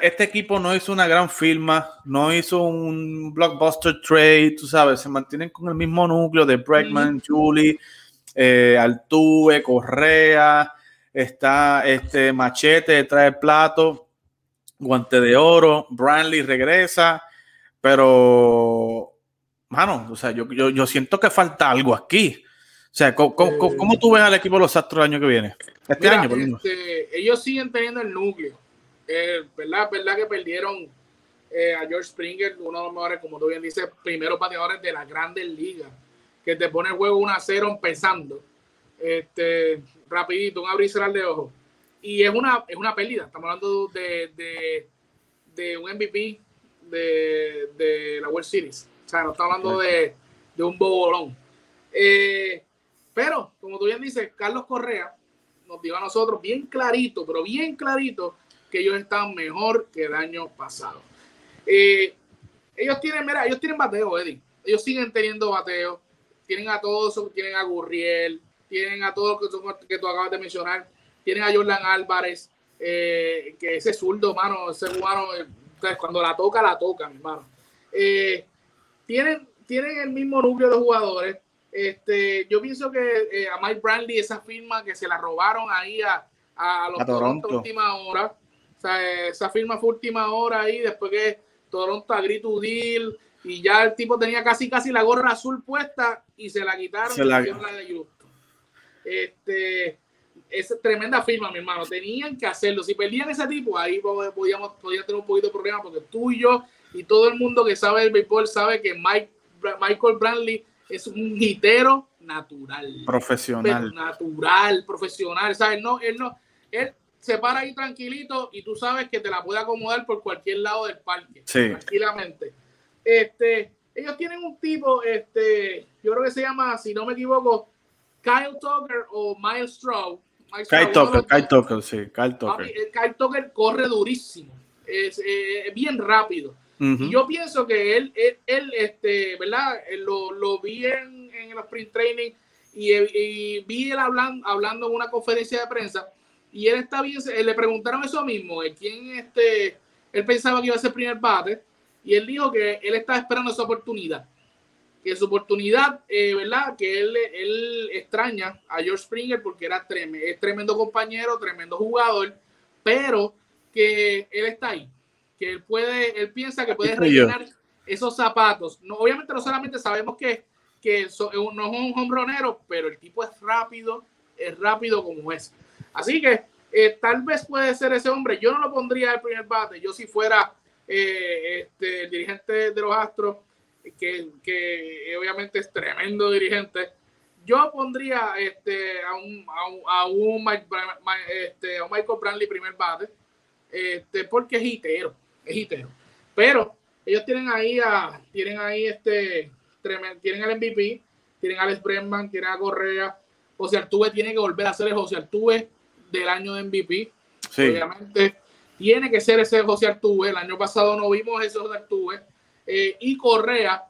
este equipo no hizo una gran firma, no hizo un blockbuster trade, tú sabes, se mantienen con el mismo núcleo de Bregman, Julie, Altuve, Correa, está este Machete trae plato, Guante de Oro, Branley regresa, pero, mano, o sea, yo, yo, siento que falta algo aquí. O sea, ¿cómo, cómo, tú ves al equipo de los Astros el año que viene? Este año, por
este, ellos siguen teniendo el núcleo. Eh, ¿verdad? ¿Verdad que perdieron eh, a George Springer, uno de los mejores, como tú bien dices, primeros bateadores de la grandes ligas, que te pone el juego 1 a 0 empezando. Este, rapidito, un abrir y de ojos. Y es una, es una pérdida. Estamos hablando de, de, de un MVP de, de, la World Series. O sea, no estamos hablando de, de un bobolón. Eh, pero, como tú bien dices, Carlos Correa nos dijo a nosotros bien clarito, pero bien clarito, que ellos están mejor que el año pasado. Eh, ellos tienen, mira, ellos tienen bateo, Eddie. Ellos siguen teniendo bateo. Tienen a todos, tienen a Gurriel, tienen a todos que, que tú acabas de mencionar. Tienen a Jordan Álvarez, eh, que ese zurdo, mano, ese humano, eh, cuando la toca, la toca, mi hermano. tienen, tienen el mismo núcleo de jugadores. Este, yo pienso que a Mike Brantley, esa firma que se la robaron ahí a, a los Toronto última hora, esa firma fue última hora ahí, después que Toronto agritó deal y ya el tipo tenía casi casi la gorra azul puesta y se la quitaron se la... de Este, es tremenda firma, mi hermano. Tenían que hacerlo. Si perdían ese tipo, ahí podíamos, podíamos tener un poquito de problema porque tú y yo y todo el mundo que sabe el béisbol sabe que Mike, Michael Brantley es un hitero natural.
Profesional.
natural, profesional. ¿sabes? No, él no, él se para ahí tranquilito y tú sabes que te la puede acomodar por cualquier lado del parque. Tranquilamente. Este, ellos tienen un tipo, este, yo creo que se llama, si no me equivoco, Kyle Tucker o Miles Straw.
Kyle Tucker, Kyle Tucker, sí, Kyle Tucker.
Kyle Tucker corre durísimo, es eh, bien rápido. Y yo pienso que él, él, este, ¿verdad? Lo, lo vi en, en el sprint training y, vi él hablando, hablando en una conferencia de prensa y él está bien, le preguntaron eso mismo, quién este, él pensaba que iba a ser primer bate, y él dijo que él estaba esperando esa oportunidad, que su oportunidad, eh, ¿verdad? Que él, él extraña a George Springer porque era tremendo, es tremendo compañero, tremendo jugador, pero que él está ahí, que él puede, él piensa que puede rellenar esos zapatos. No, obviamente no solamente sabemos que, que no es un hombronero, pero el tipo es rápido, es rápido como es. Así que eh, tal vez puede ser ese hombre. Yo no lo pondría el primer bate. Yo si fuera eh, este, el dirigente de los Astros, que, que, obviamente es tremendo dirigente, yo pondría este, a, un, a, un, este, a Michael Brantley primer bate, este, porque es hitero, es hitero. Pero ellos tienen ahí a, tienen ahí este, tremendo, tienen al MVP, tienen a Alex Bregman, tienen a Correa, José Altuve tiene que volver a ser el José Altuve del año de MVP. Obviamente tiene que ser ese José Artube. El año pasado no vimos ese José Artube. Eh, y Correa,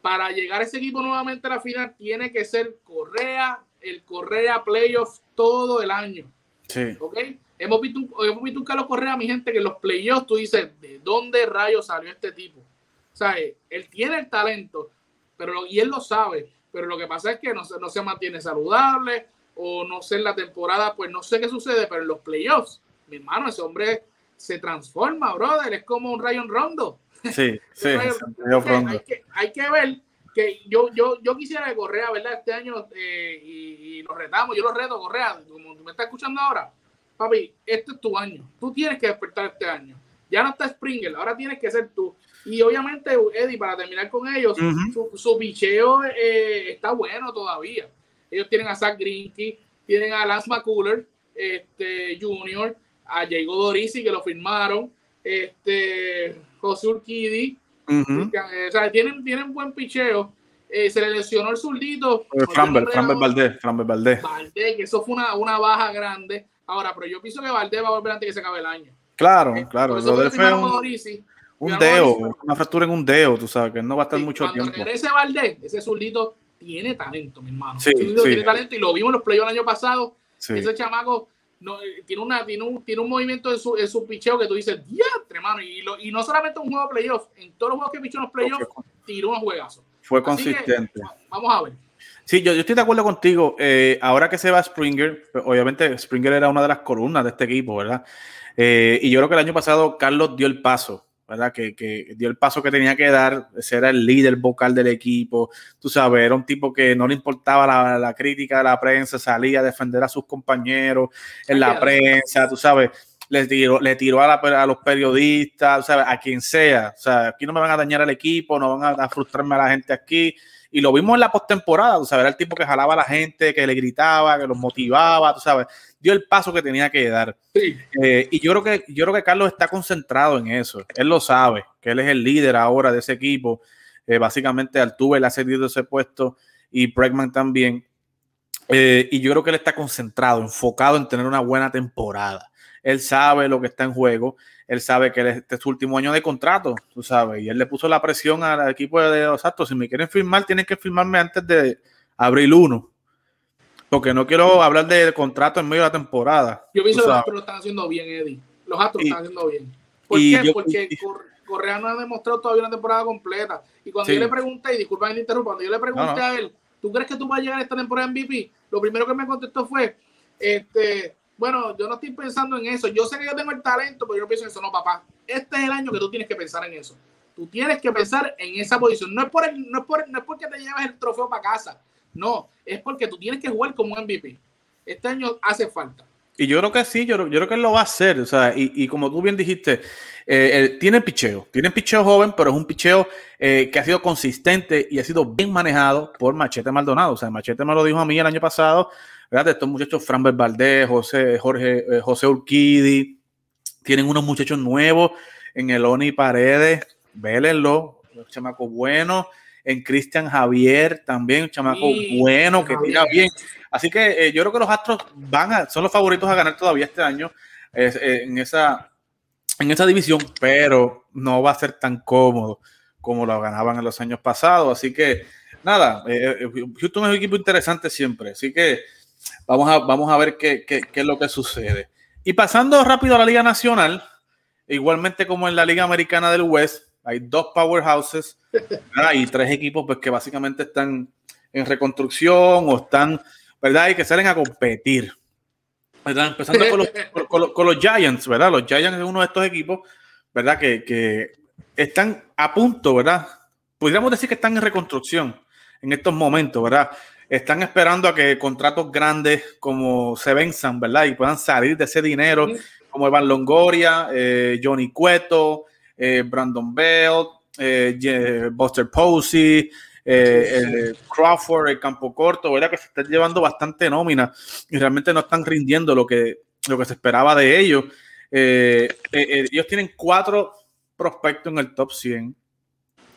para llegar a ese equipo nuevamente a la final, tiene que ser Correa, el Correa Playoffs todo el año.
Sí.
¿Ok? Hemos visto, un, hemos visto un Carlos Correa, mi gente, que en los playoffs tú dices, ¿de dónde rayos salió este tipo? O sea, él tiene el talento, pero y él lo sabe, pero lo que pasa es que no, no se mantiene saludable, o no sé en la temporada, pues no sé qué sucede, pero en los playoffs, mi hermano, ese hombre se transforma, brother, es como un Rayon Rondo.
Sí, sí,
hay, que, hay que ver que yo, yo, yo quisiera que Correa, ¿verdad? Este año, eh, y, lo retamos, yo lo reto, Correa, como me estás escuchando ahora, papi, este es tu año, tú tienes que despertar este año. Ya no está Springer, ahora tienes que ser tú. Y obviamente, Eddie, para terminar con ellos, su, su, picheo eh, está bueno todavía. Ellos tienen a Zach Greinke, tienen a Lance McCuller, este, Junior, a Diego Dorisi, que lo firmaron, este, José Urquidi. o sea, tienen, tienen buen picheo. Eh, se le lesionó el zurdito.
Framber, Framber Valdés, Valdés.
Valdés, que eso fue una, una, baja grande. Ahora, pero yo pienso que Valdés va a volver antes que se acabe el año.
Claro, eh, claro. Lo de fue un, un dedo, una fractura en un dedo, tú sabes, que no va a estar mucho cuando tiempo.
Regrese Valdés, ese zurdito tiene talento, mi hermano. Tiene talento y lo vimos en los playoffs el año pasado. Ese chamaco no, eh, tiene, una, tiene, un, tiene un movimiento en su, en su picheo que tú dices, diantre, hermano. Y, lo, y no solamente un juego de playoffs, en todos los juegos que pichó en los playoffs, tiró un juegazo.
Fue consistente.
vamos a ver.
Sí, yo, yo, estoy de acuerdo contigo. Eh, ahora que se va Springer, pues, obviamente Springer era una de las columnas de este equipo, ¿verdad? Eh, y yo creo que el año pasado Carlos dio el paso ¿verdad? Que, que, dio el paso que tenía que dar, ese era el líder vocal del equipo, tú sabes, era un tipo que no le importaba la, la crítica de la prensa, salía a defender a sus compañeros en la prensa, tú sabes, le tiró, le tiró a, la, a los periodistas, ¿sabes? a quien sea, o sea, aquí no me van a dañar el equipo, no van a, a frustrarme a la gente aquí, y lo vimos en la postemporada, tú sabes, era el tipo que jalaba a la gente, que le gritaba, que los motivaba, tú sabes, dio el paso que tenía que dar. Eh, y yo creo que yo creo que Carlos está concentrado en eso. Él lo sabe, que él es el líder ahora de ese equipo. Eh, básicamente Altuve le ha cedido ese puesto y Bregman también. Eh, y yo creo que él está concentrado, enfocado en tener una buena temporada. Él sabe lo que está en juego él sabe que este es su último año de contrato, tú sabes, y él le puso la presión al equipo de, los Astros, si me quieren firmar, tienen que firmarme antes de abril 1, porque no quiero hablar de contrato en medio de la temporada.
Yo pienso que los Astros lo están haciendo bien, Eddie. Los Astros lo están haciendo bien. ¿Por qué? Porque Correa no ha demostrado todavía una temporada completa. Y cuando yo le pregunté, y disculpa que interrumpa, cuando yo le pregunté a él, ¿tú crees que tú vas a llegar a esta temporada en MVP? Lo primero que me contestó fue, este, bueno, yo no estoy pensando en eso. Yo sé que yo tengo el talento, pero yo no pienso en eso. No, papá. Este es el año que tú tienes que pensar en eso. Tú tienes que pensar en esa posición. No es, por no es, por, no es porque te llevas el trofeo para casa. No, es porque tú tienes que jugar como un MVP. Este año hace falta.
Y yo creo que sí, yo, yo creo que él lo va a hacer. O sea, y, y como tú bien dijiste, eh, tiene picheo. Tiene picheo joven, pero es un picheo eh, que ha sido consistente y ha sido bien manejado por Machete Maldonado. O sea, Machete me lo dijo a mí el año pasado de estos muchachos, Fran Valdés, José, Jorge, eh, José Urquidi, tienen unos muchachos nuevos en el Oni Paredes, vélenlo, chamaco bueno, en Cristian Javier también, un chamaco bueno, que tira bien. Así que eh, yo creo que los Astros van a, son los favoritos a ganar todavía este año eh, en, esa, en esa división, pero no va a ser tan cómodo como lo ganaban en los años pasados. Así que nada, Houston es un equipo interesante siempre. Así que Vamos a, vamos a ver qué, qué, qué, es lo que sucede. Y pasando rápido a la Liga Nacional, igualmente como en la Liga Americana del West, hay dos powerhouses y tres equipos pues, que básicamente están en reconstrucción o están, ¿verdad? Y que salen a competir. ¿verdad? Empezando con los, con, con los, Giants, ¿verdad? Los Giants es uno de estos equipos, ¿verdad? Que, que están a punto, ¿verdad? Podríamos decir que están en reconstrucción en estos momentos, ¿verdad? Están esperando a que contratos grandes como se venzan, ¿verdad? Y puedan salir de ese dinero, como Evan Longoria, eh, Johnny Cueto, eh, Brandon Bell, eh, Buster Posey, Crawford, el campo corto, ¿verdad? Que se están llevando bastante nómina y realmente no están rindiendo lo que, lo que se esperaba de ellos. ellos tienen cuatro prospectos en el top 100,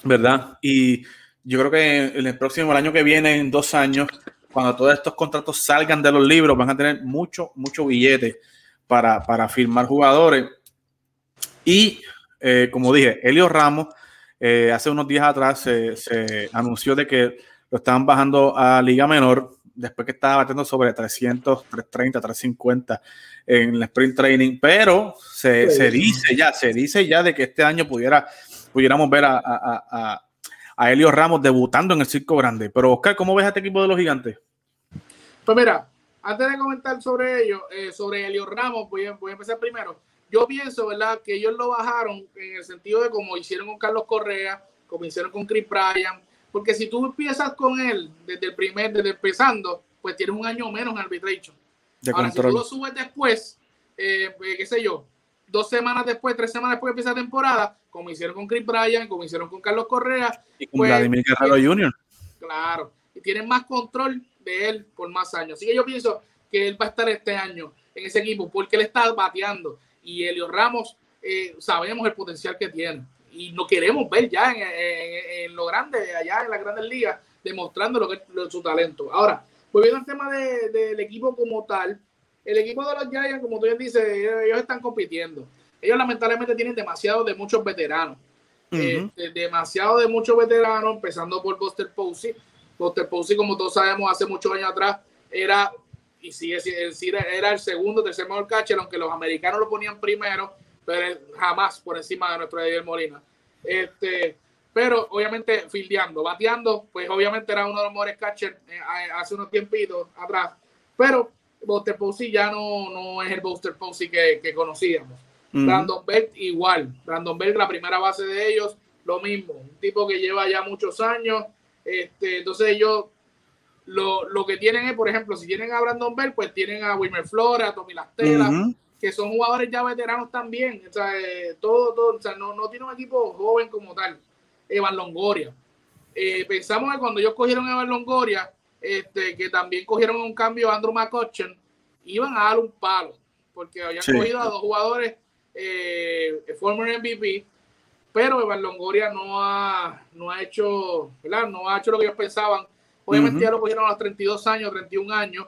¿verdad? Y yo creo que en el próximo, el año que viene, en dos años, cuando todos estos contratos salgan de los libros, van a tener mucho, mucho billete para, para firmar jugadores. Y eh, como dije, Elio Ramos, eh, hace unos días atrás se, anunció de que lo estaban bajando a Liga Menor, después que estaba batiendo sobre 300, 330, 350 en el sprint training, pero se, se dice ya, se dice ya de que este año pudiera, pudiéramos ver a Elio Ramos debutando en el Circo Grande. Pero Oscar, ¿cómo ves a este equipo de los gigantes?
Pues mira, antes de comentar sobre ello, eh, sobre Elio Ramos, voy a, voy a empezar primero. Yo pienso, ¿verdad?, que ellos lo bajaron en el sentido de como hicieron con Carlos Correa, como hicieron con Chris Bryan, porque si tú empiezas con él desde el primer, desde empezando, pues tienes un año menos en arbitration. De Ahora, si tú lo subes después, eh, pues, qué sé yo, dos semanas después, tres semanas después que empieza la temporada, como hicieron con Chris Bryan, como hicieron con Carlos Correa.
Y con pues, Vladimir Guerrero Jr.
Claro, y tienen más control de él por más años. Así que yo pienso que él va a estar este año en ese equipo porque él está bateando y Elio Ramos eh, sabemos el potencial que tiene y lo queremos ver ya en, lo grande, allá en las grandes ligas, demostrando lo que es su talento. Ahora, volviendo al tema del equipo como tal, el equipo de los Giants, como tú bien dices, ellos están compitiendo. Ellos lamentablemente tienen demasiado de muchos veteranos. Este, demasiado de muchos veteranos, empezando por Buster Posey. Buster Posey, como todos sabemos, hace muchos años atrás era y sigue era el segundo, tercer mejor catcher, aunque los americanos lo ponían primero, pero jamás por encima de nuestro David Molina. Este, pero obviamente fildeando, bateando, pues obviamente era uno de los mejores catchers eh, hace unos tiempitos atrás. Pero Buster Posey ya no, no es el Buster Posey que, que conocíamos. Brandon Bell igual. Brandon Bell, la primera base de ellos, lo mismo. Un tipo que lleva ya muchos años. Este, entonces ellos lo, lo, que tienen es, por ejemplo, si tienen a Brandon Bell, pues tienen a Wilmer Flores, a Tommy Lastela, que son jugadores ya veteranos también. O sea, eh, todo, todo, o sea, no, no tiene un equipo joven como tal. Evan Longoria. Eh, pensamos que cuando ellos cogieron a Evan Longoria, este, que también cogieron un cambio a Andrew McCutcheon, iban a dar un palo, porque habían cogido a dos jugadores eh, former MVP, pero Evan Longoria no ha, no ha hecho, ¿verdad? No ha hecho lo que ellos pensaban. Obviamente ya lo cogieron a los 32 años, 31 años,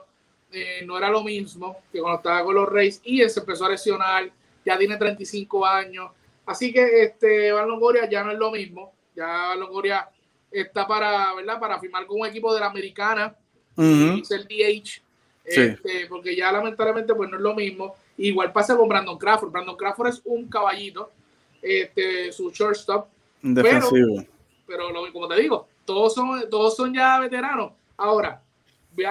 eh, no era lo mismo que cuando estaba con los Reyes y se empezó a lesionar, ya tiene 35 años. Así que este Evan Longoria ya no es lo mismo, ya Evan Longoria está para, ¿verdad? Para firmar con un equipo de la americana, es el DH, este, porque ya lamentablemente pues no es lo mismo. Igual pasa con Brandon Crawford. Brandon Crawford es un caballito, este, su shortstop.
Defensivo.
Pero, pero como te digo, todos son, todos son ya veteranos. Ahora,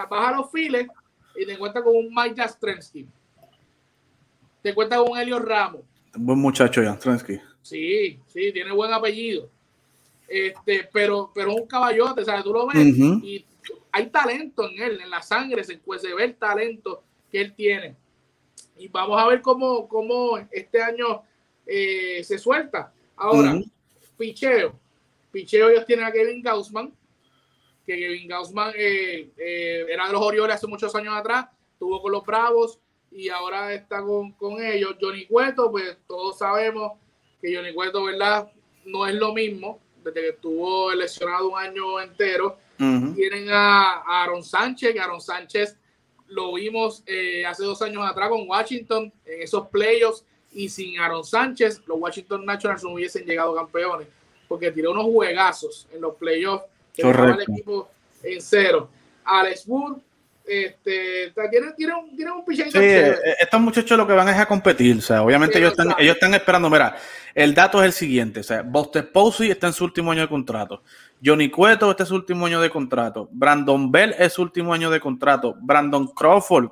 baja los files y te encuentras con un Mike Jastrensky. Te encuentras con un Helio Ramos.
Buen muchacho Jastrensky.
Sí, sí, tiene buen apellido. Este, pero, pero un caballote, ¿sabes? Tú lo ves y hay talento en él, en la sangre se, se ve el talento que él tiene. Y vamos a ver cómo, cómo este año eh, se suelta. Ahora, picheo. Picheo ellos tienen a Kevin Gaussman, que Kevin Gaussman eh, eh, era de los Orioles hace muchos años atrás, estuvo con los Bravos y ahora está con, con ellos. Johnny Cueto, pues todos sabemos que Johnny Cueto, ¿verdad? No es lo mismo desde que estuvo lesionado un año entero. Tienen a, Aaron Sánchez, que Aaron Sánchez lo vimos eh, hace dos años atrás con Washington en esos playoffs y sin Aaron Sánchez los Washington Nationals no hubiesen llegado campeones porque tiró unos juegazos en los playoffs que el equipo en cero. Alex Wood este, tienen, tienen, un, tienen un
Sí, eh, estos muchachos lo que van es a competir. O sea, obviamente ellos, están, ellos están esperando. Mira, el dato es el siguiente: o sea, Buster Posey está en su último año de contrato. Johnny Cueto está en su último año de contrato. Brandon Bell es su último año de contrato. Brandon Crawford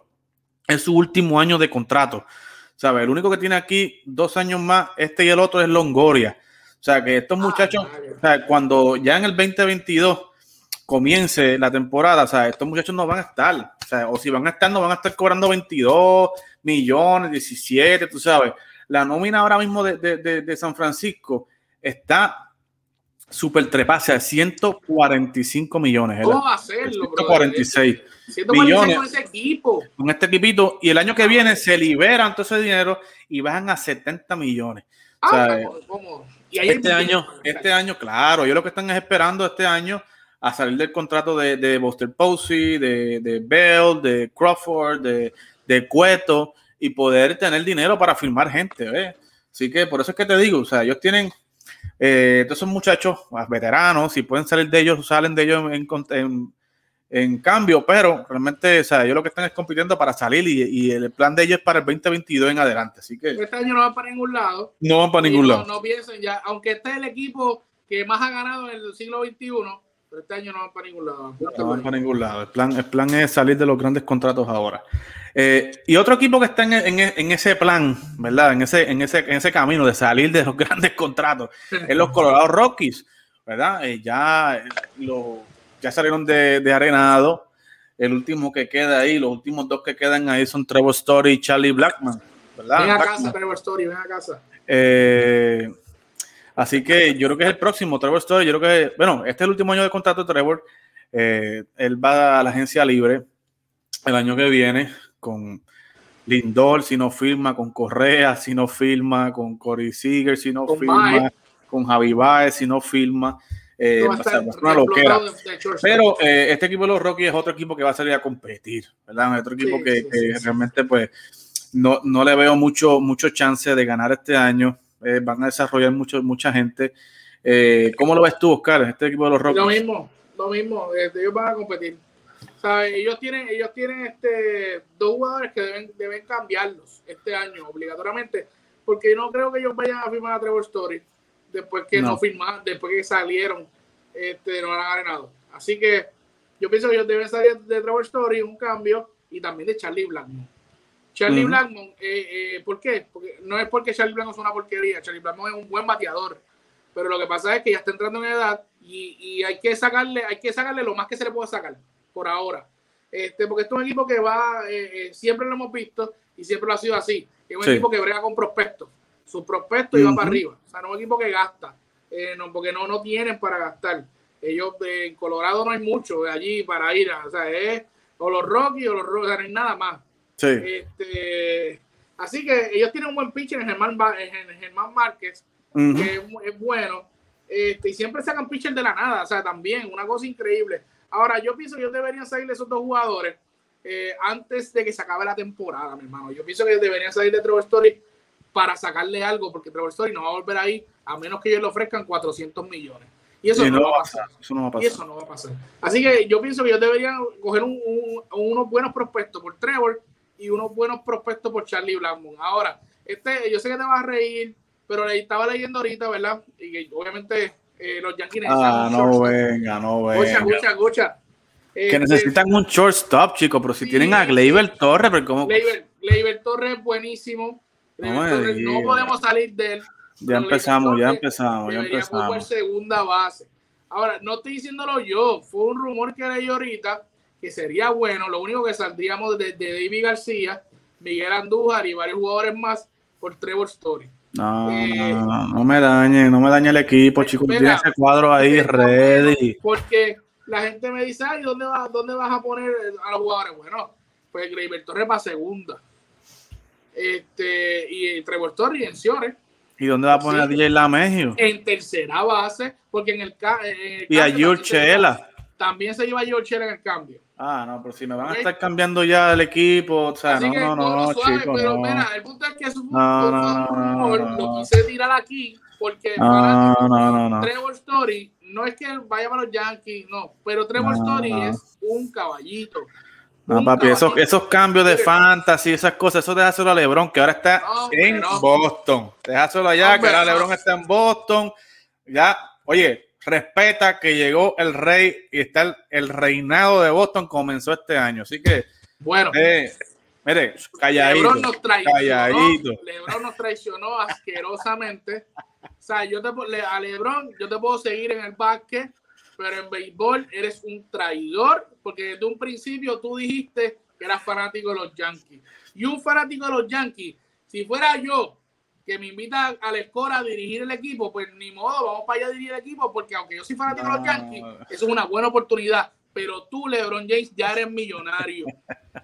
es su último año de contrato. ¿Sabes? El único que tiene aquí dos años más, este y el otro es Longoria. O sea, que estos ah, muchachos, o sea, cuando ya en el 2022 comience la temporada, o sea, estos muchachos no van a estar, o sea, o si van a estar, no van a estar cobrando 22 millones, 17, tú sabes. La nómina ahora mismo de, San Francisco está súper trepada, o sea, 145 millones.
¿Cómo va a hacerlo,
146 millones con, ese equipo. con este equipito, y el año que viene se liberan todo ese dinero y bajan a 70 millones. Ah, ¿Y este año, este año, claro, ellos lo que están es esperando este año a salir del contrato de, de Buster Posey, de, de, Bell, de Crawford, de, de Cueto y poder tener dinero para firmar gente. ¿ves? Así que por eso es que te digo, o sea, ellos tienen, eh, todos son muchachos veteranos, si pueden salir de ellos, salen de ellos en, en, cambio, pero realmente, o sea, ellos lo que están es compitiendo para salir y, y, el plan de ellos es para el 2022 en adelante. Así que
este año no van para ningún lado.
No van para ningún lado.
No piensen ya, aunque este es el equipo que más ha ganado en el siglo XXI pero este año no van para ningún lado. No van
para ningún lado. El plan, el plan es salir de los grandes contratos ahora. Eh, y otro equipo que está en, ese plan, ¿verdad? En ese, en, ese, en ese camino de salir de los grandes contratos, es los Colorado Rockies, ¿verdad? Eh, ya, eh, lo, ya salieron de, de, arenado. El último que queda ahí, los últimos dos que quedan ahí son Trevor Story y Charlie Blackman, ¿verdad?
Ven a casa, Trevor Story, ven a casa.
Eh, Así que yo creo que es el próximo, Trevor Story. Yo creo que, bueno, este es el último año de contrato de Trevor. Eh, él va a la agencia libre el año que viene con Lindor, si no firma, con Correa, si no firma, con Corey Seager, si no firma, con Javi Baez, si no firma. Eh, una loquera. Pero eh, este equipo de los Rockies es otro equipo que va a salir a competir, ¿verdad? Otro equipo que, realmente, pues, no, no le veo mucho, mucho chance de ganar este año. Eh, van a desarrollar mucho, mucha gente. Eh, ¿Cómo lo ves tú, Oscar, este equipo de los Rockies?
Lo mismo, lo mismo, este, ellos van a competir. Ellos tienen, ellos tienen este, dos jugadores que deben, deben cambiarlos este año obligatoriamente, porque no creo que ellos vayan a firmar a Trevor Story después que no, firmaron, después que salieron, este, no han ganado. Así que yo pienso que ellos deben salir de Trevor Story, un cambio, y también de Charlie Blackmon. Charlie Blackmon, eh, eh, ¿por qué? Porque no es porque Charlie Blackmon es una porquería, Charlie Blackmon es un buen bateador, pero lo que pasa es que ya está entrando en edad y, y hay que sacarle, hay que sacarle lo más que se le pueda sacar por ahora. Este, porque esto es un equipo que va, eh, siempre lo hemos visto y siempre lo ha sido así. Es un equipo que brega con prospectos. Sus prospectos y va para arriba. O sea, no es un equipo que gasta, no, porque no, no tienen para gastar. Ellos en Colorado no hay mucho de allí para ir. o sea, es o los Rockies o los Rockies, no hay nada más.
Sí.
Este, así que ellos tienen un buen pitcher en Germán, en Germán Márquez, que es, es, bueno. Este, y siempre sacan pitcher de la nada. O sea, también una cosa increíble. Ahora, yo pienso que ellos deberían salir de esos dos jugadores eh, antes de que se acabe la temporada, mi hermano. Yo pienso que deberían salir de Trevor Story para sacarle algo, porque Trevor Story no va a volver ahí a menos que ellos le ofrezcan 400 millones. Y eso, no, va a pasar. Eso no va a pasar. Y eso no va a pasar. Así que yo pienso que ellos deberían coger unos buenos prospectos por Trevor y unos buenos prospectos por Charlie Blackmon. Ahora, este, yo sé que te vas a reír, pero le estaba leyendo ahorita, ¿verdad? Y que obviamente eh, los Yankees
Ah, no venga, no venga.
Escucha, escucha, escucha.
que este, necesitan un shortstop, chicos, pero si tienen a Gleyber Torres, pero ¿cómo?
Gleyber, Torres es buenísimo. No, no, podemos salir de él.
Ya empezamos, ya empezamos, ya empezamos.
segunda base. Ahora, no estoy diciéndolo yo, fue un rumor que leí ahorita que sería bueno. Lo único que saldríamos de, de David García, Miguel Andújar y varios jugadores más por Trevor Story.
No, eh, no, no, me dañe, no me dañe el equipo, chicos. Tiene ese cuadro ahí ready.
Porque la gente me dice, ay, ¿dónde, va, ¿dónde vas a poner a los jugadores? Bueno, pues Gleyber Torres para segunda. Este, y Trevor Torres en Ciores.
¿Y dónde va a poner a DJ Lamegio?
En tercera base, porque en el,
Y a Chela.
También se lleva a Chela en el cambio.
Ah, no, pero si me van a estar cambiando ya el equipo, o sea, no, no, no, chicos,
pero mira, el punto es que es un no, no, lo quise tirar aquí porque
no, no, no,
Trevor Story no es que vaya para los Yankees, no, pero Trevor Story es un caballito.
No, papi, esos, esos, cambios de fantasy, esas cosas, eso déjaselo a LeBron, que ahora está en Boston. Déjaselo allá, que ahora LeBron está en Boston. Ya, oye, respeta que llegó el rey y está el, reinado de Boston comenzó este año. Así que,
bueno,
eh, mire, calladito.
Lebron nos traicionó, Lebron nos traicionó asquerosamente. O sea, yo te, a Lebron yo te puedo seguir en el básquet, pero en béisbol eres un traidor porque desde un principio tú dijiste que eras fanático de los Yankees. Y un fanático de los Yankees, si fuera yo, que me invita a la escuela a dirigir el equipo, pues ni modo, vamos para allá a dirigir el equipo, porque aunque yo soy fanático de los Yankees, eso es una buena oportunidad. Pero tú, LeBron James, ya eres millonario.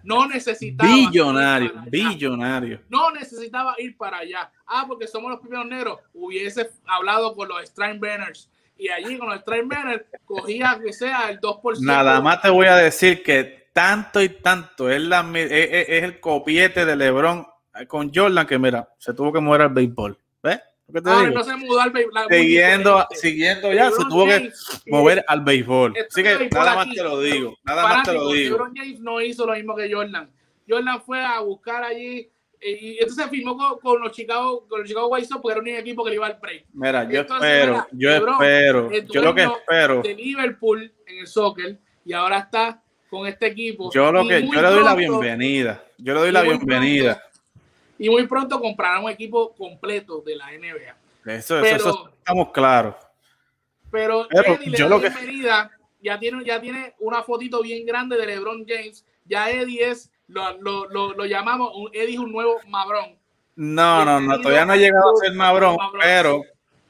No necesitaba.
Billonario, billonario.
No necesitaba ir para allá. Ah, porque somos los primeros negros. Hubiese hablado con los Steinbrenners. Y allí con los Steinbrenners cogía que sea el 2%.
Nada más te voy a decir que tanto y tanto es, la, es, es el copiete de LeBron con Jordan que mira, se tuvo que mover al béisbol. ¿Ves?
Ah, no se mudó al béisbol.
Siguiendo, siguiendo ya, se tuvo que mover al béisbol. Así que nada más te lo digo. Nada más te lo digo.
LeBron James no hizo lo mismo que Jordan. Jordan fue a buscar allí y entonces firmó con, con, los Chicago con los Chicago White Sox porque era un equipo que le iba al break.
Mira, yo espero, yo espero, yo lo que espero
de Liverpool en el soccer y ahora está con este equipo.
Yo lo que yo le doy la bienvenida. Yo le doy la bienvenida
y muy pronto comprarán un equipo completo de la NBA.
Eso, eso, estamos claros.
Pero, Eddie le da bienvenida, ya tiene, ya tiene una fotito bien grande de LeBron James. Ya Eddie es, lo, lo, lo, llamamos, Eddie es un nuevo Mabrón.
No, no, no, todavía no ha llegado a ser Mabrón, pero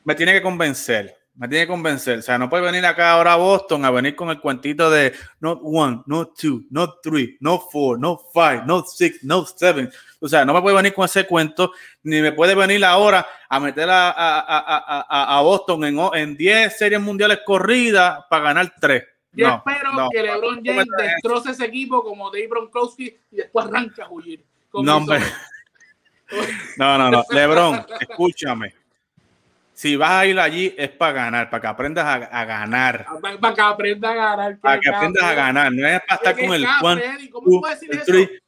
me tiene que convencer. Me tiene que convencer. O sea, no puede venir acá ahora a Boston a venir con el cuentito de not one, not two, not three, no four, no five, no six, no seven. O sea, no me puede venir con ese cuento, ni me puede venir ahora a meter a, a, a, Boston en, en 10 series mundiales corridas para ganar 3.
Yo espero que LeBron James destroce ese equipo como Dave Bronkowski y después arranque a huir.
No, no, no, no. LeBron, escúchame si vas a ir allí es para ganar, para que aprendas a, ganar.
Ah, para, que aprendas a ganar.
Para que aprendas a ganar, no es para estar con el one,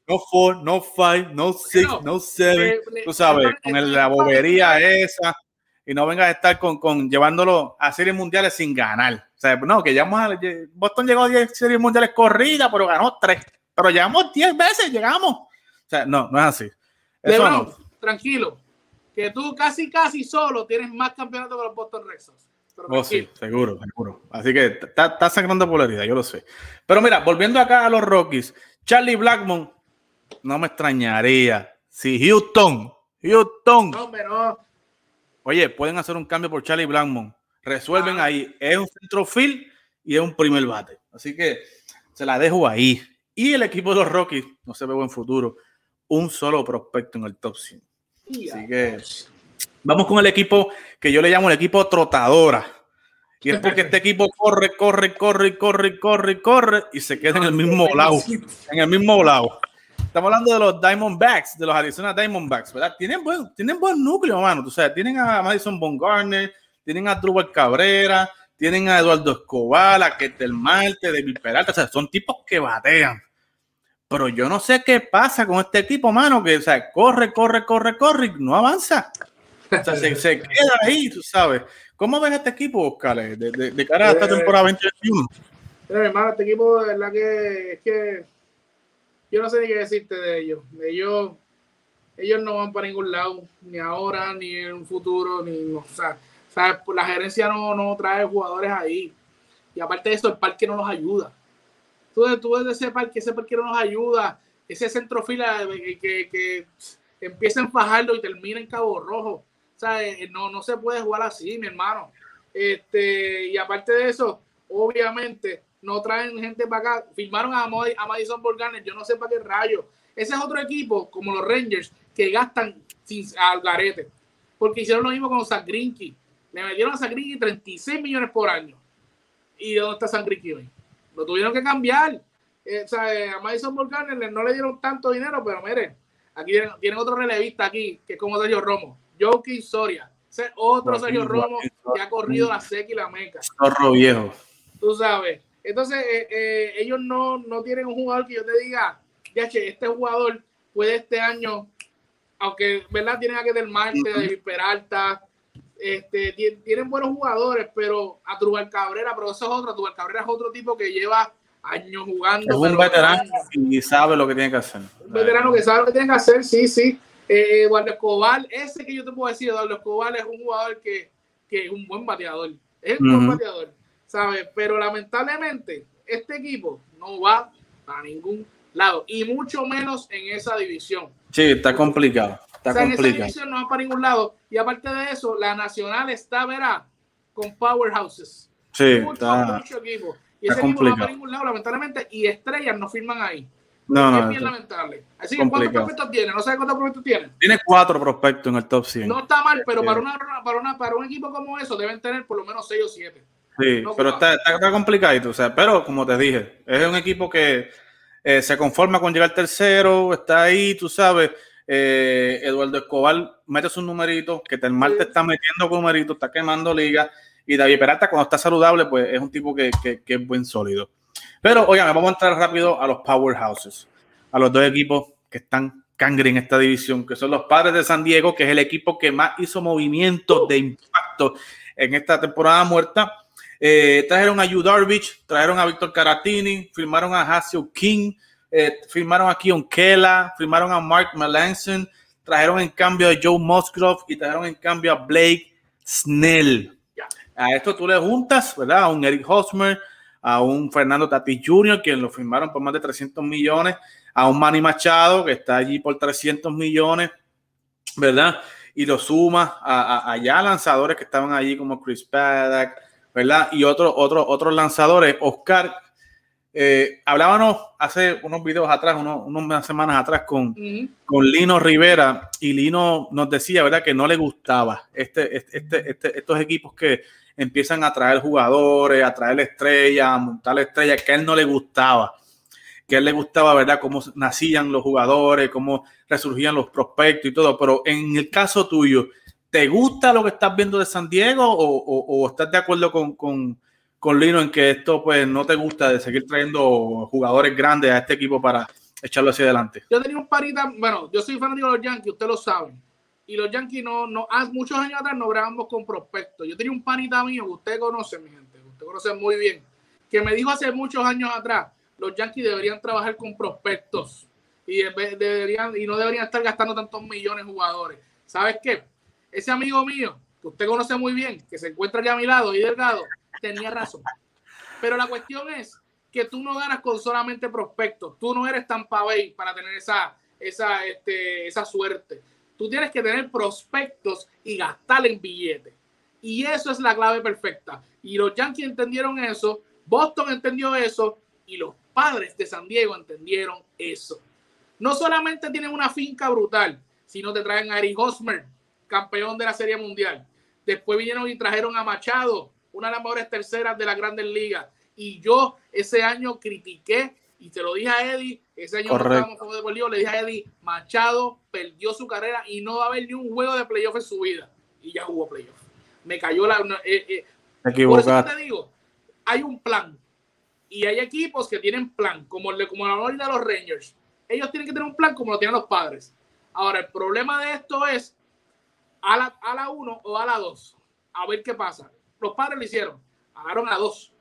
no four, no five, no six, no seven, tú sabes, con la bobería esa, y no vengas a estar con, con llevándolo a series mundiales sin ganar. O sea, no, que llegamos a, Boston llegó a 10 series mundiales corridas, pero ganó 3. Pero llegamos 10 veces, llegamos. O sea, no, no es así.
Eso tranquilo, que tú casi, casi solo tienes más campeonatos que los Boston Red Sox.
Oh, sí, seguro, seguro. Así que está, está sacando polaridad, yo lo sé. Pero mira, volviendo acá a los Rockies, Charlie Blackmon, no me extrañaría si Houston, Houston.
No, pero...
Oye, pueden hacer un cambio por Charlie Blackmon. Resuelven ah. ahí. Es un centrofield y es un primer bate. Así que se la dejo ahí. Y el equipo de los Rockies no se ve buen futuro. Un solo prospecto en el top 100. Así que vamos con el equipo que yo le llamo el equipo trotadora. Y es porque este equipo corre, corre, corre, corre, corre, corre y se queda en el mismo lado. En el mismo lado. Estamos hablando de los Diamondbacks, de los Arizona Diamondbacks, ¿verdad? Tienen buen, tienen buen núcleo, mano. O sea, tienen a Madison Bumgarner, tienen a Drupal Cabrera, tienen a Eduardo Escobar, a Ketel Marte, David Peralta, o sea, son tipos que batean. Pero yo no sé qué pasa con este equipo, mano, que o sea, corre, corre, corre, corre y no avanza. O sea, se, queda ahí, tú sabes. ¿Cómo ves este equipo, Oscar, de, de, cara a esta eh, temporada 2021?
Mira, hermano, este equipo, de verdad que es que yo no sé ni qué decirte de ellos. Ellos, ellos no van para ningún lado, ni ahora, ni en un futuro, ni, o sea, la gerencia no, no trae jugadores ahí. Y aparte de eso, el parque no nos ayuda. Tú, tú ves ese parque, ese parque no nos ayuda. Ese centrofila que, que, empieza en Fajardo y termina en Cabo Rojo. O sea, eh, no, no se puede jugar así, mi hermano. Este, y aparte de eso, obviamente, no traen gente para acá. Firmaron a, a Madison Borganes, yo no sé para qué rayo. Ese es otro equipo, como los Rangers, que gastan sin, al garete. Porque hicieron lo mismo con Zagrinki. Le metieron a Sangrinki 36 millones por año. ¿Y dónde está Sangrinki hoy? Lo tuvieron que cambiar. Eh, o sea, eh, a Madison Volcanes no le dieron tanto dinero, pero miren, aquí tienen, otro relevista aquí, que es como Sergio Romo. Joaquín Soria. Ese otro Sergio Romo que ha corrido la seca y la meca.
Zorro viejo.
Tú sabes. Entonces, eh, ellos no, no tienen un jugador que yo te diga, ya este jugador puede este año, aunque, ¿verdad? Tienen a que del Marte, Peralta, este, tienen buenos jugadores, pero a Trubal Cabrera, pero eso es otro, Trubal Cabrera es otro tipo que lleva años jugando.
Es un veterano y sabe lo que tiene que hacer.
Un veterano que sabe lo que tiene que hacer, sí, sí. Eh, Eduardo Escobar, ese que yo te puedo decir, Eduardo Escobar es un jugador que, que es un buen bateador. Es un buen bateador, ¿sabes? Pero lamentablemente, este equipo no va a ningún lado, y mucho menos en esa división.
Sí, está complicado. Está
complicado. no va para ningún lado. Y aparte de eso, la Nacional está, verá, con powerhouses.
Sí, mucho, está,
mucho equipo. Y ese equipo no va para ningún lado, lamentablemente, y estrellas no firman ahí.
No, no.
Es bien lamentable. Así que, ¿cuántos prospectos tiene? No sé cuántos prospectos tiene.
Tiene cuatro prospectos en el top 100.
No está mal, pero para, una, para, una, para un equipo como eso deben tener por lo menos seis o siete.
Sí, pero está, está, complicado. O sea, pero como te dije, es un equipo que eh, se conforma con llegar tercero, está ahí, tú sabes. Eh, Eduardo Escobar mete su numerito, que el te está metiendo con numerito, está quemando liga. Y David Peralta, cuando está saludable, pues es un tipo que, es buen sólido. Pero, oigan, vamos a entrar rápido a los powerhouses, a los dos equipos que están cangre en esta división, que son los padres de San Diego, que es el equipo que más hizo movimientos de impacto en esta temporada muerta. Eh, trajeron a Yu Darvish, trajeron a Víctor Caratini, firmaron a Hasio King, eh, firmaron a Keon Kela, firmaron a Mark Melanson, trajeron en cambio a Joe Musgrove y trajeron en cambio a Blake Snell. A esto tú le juntas, ¿verdad? A un Eric Hosmer, a un Fernando Tatis Jr., quien lo firmaron por más de 300 millones, a un Manny Machado, que está allí por 300 millones, ¿verdad? Y lo sumas a, ya lanzadores que estaban allí como Chris Paddock, ¿verdad? Y otros otros otros lanzadores. Oscar, eh, hablábamos hace unos videos atrás, unos, unas semanas atrás con, con Lino Rivera y Lino nos decía, ¿verdad? Que no le gustaba este, este, este, este estos equipos que empiezan a traer jugadores, a traer estrellas, a montar estrellas, que a él no le gustaba. Que a él le gustaba, ¿verdad? Cómo nacían los jugadores, cómo resurgían los prospectos y todo. Pero en el caso tuyo, ¿Te gusta lo que estás viendo de San Diego o, estás de acuerdo con, Lino en que esto pues no te gusta de seguir trayendo jugadores grandes a este equipo para echarlo hacia adelante?
Yo tenía un parita, bueno, yo soy fanático de los Yankees, ustedes lo saben. Y los Yankees no, no, hace muchos años atrás no grabamos con prospectos. Yo tenía un panita mío que usted conoce, mi gente, usted conoce muy bien, que me dijo hace muchos años atrás, los Yankees deberían trabajar con prospectos y, deberían, y no deberían estar gastando tantos millones de jugadores. ¿Sabes qué? Ese amigo mío, que usted conoce muy bien, que se encuentra aquí a mi lado y delgado, tenía razón. Pero la cuestión es que tú no ganas con solamente prospectos. Tú no eres Tampa Bay para tener esa, esa, este, esa suerte. Tú tienes que tener prospectos y gastar en billetes. Y eso es la clave perfecta. Y los Yankees entendieron eso, Boston entendió eso y los padres de San Diego entendieron eso. No solamente tienen una finca brutal, sino te traen a Eric Hosmer, campeón de la Serie Mundial. Después vinieron y trajeron a Machado, una de las mejores terceras de la Grandes Ligas. Y yo ese año critiqué y te lo dije a Eddie, ese año como de le dije a Eddie, Machado perdió su carrera y no va a haber ni un juego de playoff en su vida. Y ya jugó playoff. Me cayó la... Eh, eh. Por eso te digo, hay un plan. Y hay equipos que tienen plan, como, el, como la de los Rangers. Ellos tienen que tener un plan como lo tienen los padres. Ahora, el problema de esto es a la, a la 1 o a la 2. A ver qué pasa. Los padres lo hicieron. Agarraron a dos.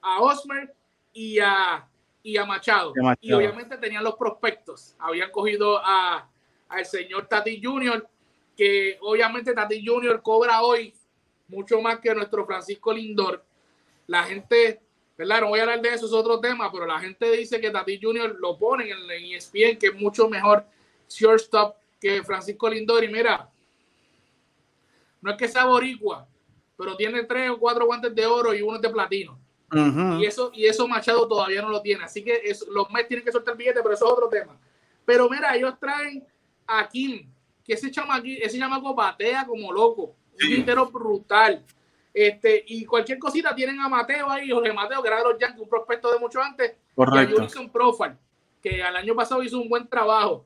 A Osmer y a, y a Machado. Y obviamente tenían los prospectos. Habían cogido a al señor Tati Junior, que obviamente Tati Junior cobra hoy mucho más que nuestro Francisco Lindor. La gente, ¿verdad? No voy a hablar de eso, es otro tema, pero la gente dice que Tati Junior lo ponen en el ESPN, que es mucho mejor shortstop que Francisco Lindor. Y mira, no es que sea boricua, pero tiene tres o cuatro guantes de oro y uno de platino. y, eso, y eso Machado todavía no lo tiene. Así que los Mets tienen que soltar el billete, pero eso es otro tema. Pero mira, ellos traen a Kim, que ese chamaco, ese chamaco batea como loco. Un entero brutal. Este, y cualquier cosita tienen a Mateo ahí, Jorge Mateo, que era de los Yankees, un prospecto de mucho antes.
Correcto.
Y a Profile, que al año pasado hizo un buen trabajo.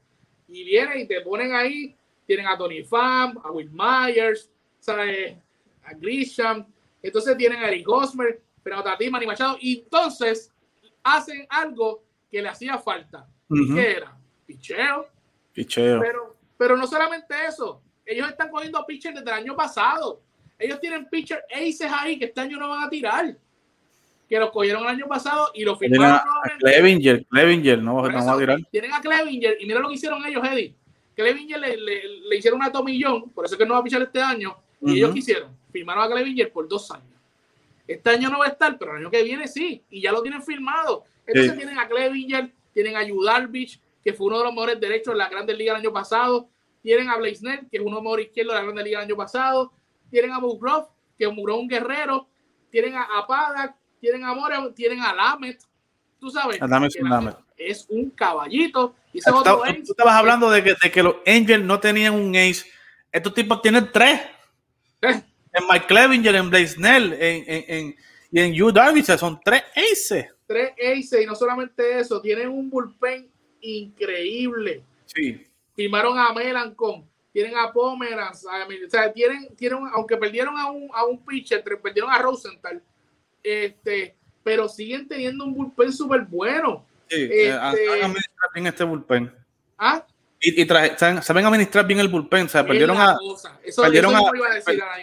Y vienen y te ponen ahí, tienen a Tony Pham, a Will Myers, a Grisham, entonces tienen a Eric Gosmer, pero a Tati Manny Machado, y entonces hacen algo que le hacía falta. que era? Picheo.
Picheo.
Pero, pero no solamente eso, ellos están cogiendo pitchers desde el año pasado. Ellos tienen pitchers aces ahí que este año no van a tirar. Que los cogieron el año pasado y los firmaron.
A, Clevinger, Clevinger, no, vamos a tirar.
Tienen a Clevinger y mira lo que hicieron ellos, Eddie. Clevinger le, le, hicieron una tomillón, por eso que no va a pichar este año. Y ellos quisieron, firmaron a Clevinger por dos años. Este año no va a estar, pero el año que viene sí, y ya lo tienen firmado. Entonces tienen a Clevinger, tienen a Yudarvich, que fue uno de los mejores derechos en la Grandes Ligas el año pasado. Tienen a Blaisner, que es uno de los mejores izquierdos de la Grandes Ligas el año pasado. Tienen a Bugrov, que es un guerrero. Tienen a, Apadak, tienen a More, tienen a Lamet. Tú sabes. Es un caballito. Y tú,
estabas hablando de que, de que los Angels no tenían un ace. Estos tipos tienen tres. En Mike Clevinger, en Blaze Snell, en, en, y en Hugh Davis, son tres aces.
Tres aces, y no solamente eso, tienen un bullpen increíble.
Sí.
Firmaron a Melancon, tienen a Pomeranz, o sea, tienen, tienen, aunque perdieron a un, a un pitcher, perdieron a Rosenthal, este, pero siguen teniendo un bullpen súper bueno.
Sí, eh, este, en este bullpen.
¿Ah?
Y, saben, administrar bien el bullpen. O sea, perdieron a,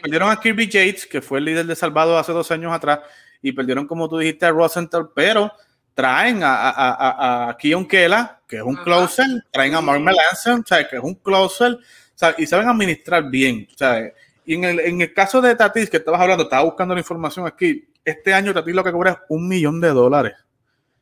perdieron, a, Kirby Yates, que fue el líder de Salvado hace dos años atrás, y perdieron, como tú dijiste, a Rosenthal, pero traen a, a, a, Keon Kela, que es un closer, traen a Mark Melanson, que es un closer, y saben administrar bien. Y en el, en el caso de Tatis, que estabas hablando, estaba buscando la información aquí, este año Tatis lo que cobra es un millón de dólares.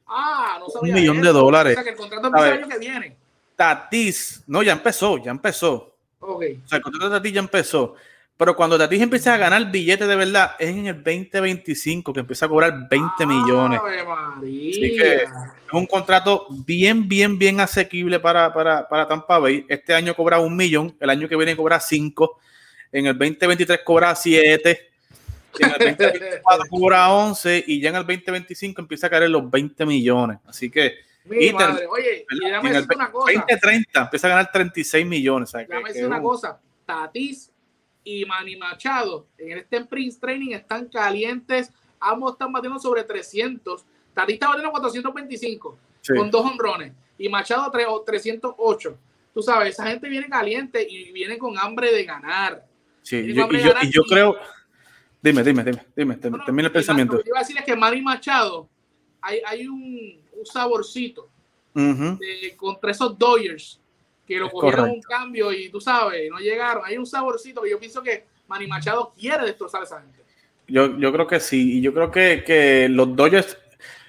Ah, no sabía
Un millón de dólares. O
sea, que el contrato el año que viene.
Tatis, no, ya empezó, ya empezó.
Okay.
O sea, el contrato de Tatis ya empezó. Pero cuando Tatis empieza a ganar billetes de verdad, es en el 2025 que empieza a cobrar 20 millones. Así que es un contrato bien, bien, bien asequible para, para, para Tampa Bay. Este año cobra un millón, el año que viene cobra 5, en el 2023 cobra 7, en el 2024 cobra 11 y ya en el 2025 empieza a caer los 20 millones. Así que
mi madre. Oye, y déjame decir una cosa.
2030 empieza a ganar 36 millones.
Déjame decir una cosa. Tatis y Manny Machado en este Prince Training están calientes. Ambos están batiendo sobre 300. Tatis está batiendo 425 con dos honrones y Machado 308. Tú sabes, esa gente viene caliente y viene con hambre de ganar.
Sí, y yo, y yo, creo. Dime, dime, dime, dime, termina el pensamiento.
Lo que iba a decir es que Manny Machado hay, hay un, un saborcito contra esos Dodgers que lo cogieron un cambio y tú sabes, no llegaron. Hay un saborcito que yo pienso que Manny Machado quiere destrozar a esa gente.
Yo, yo creo que sí, y yo creo que, que los Dodgers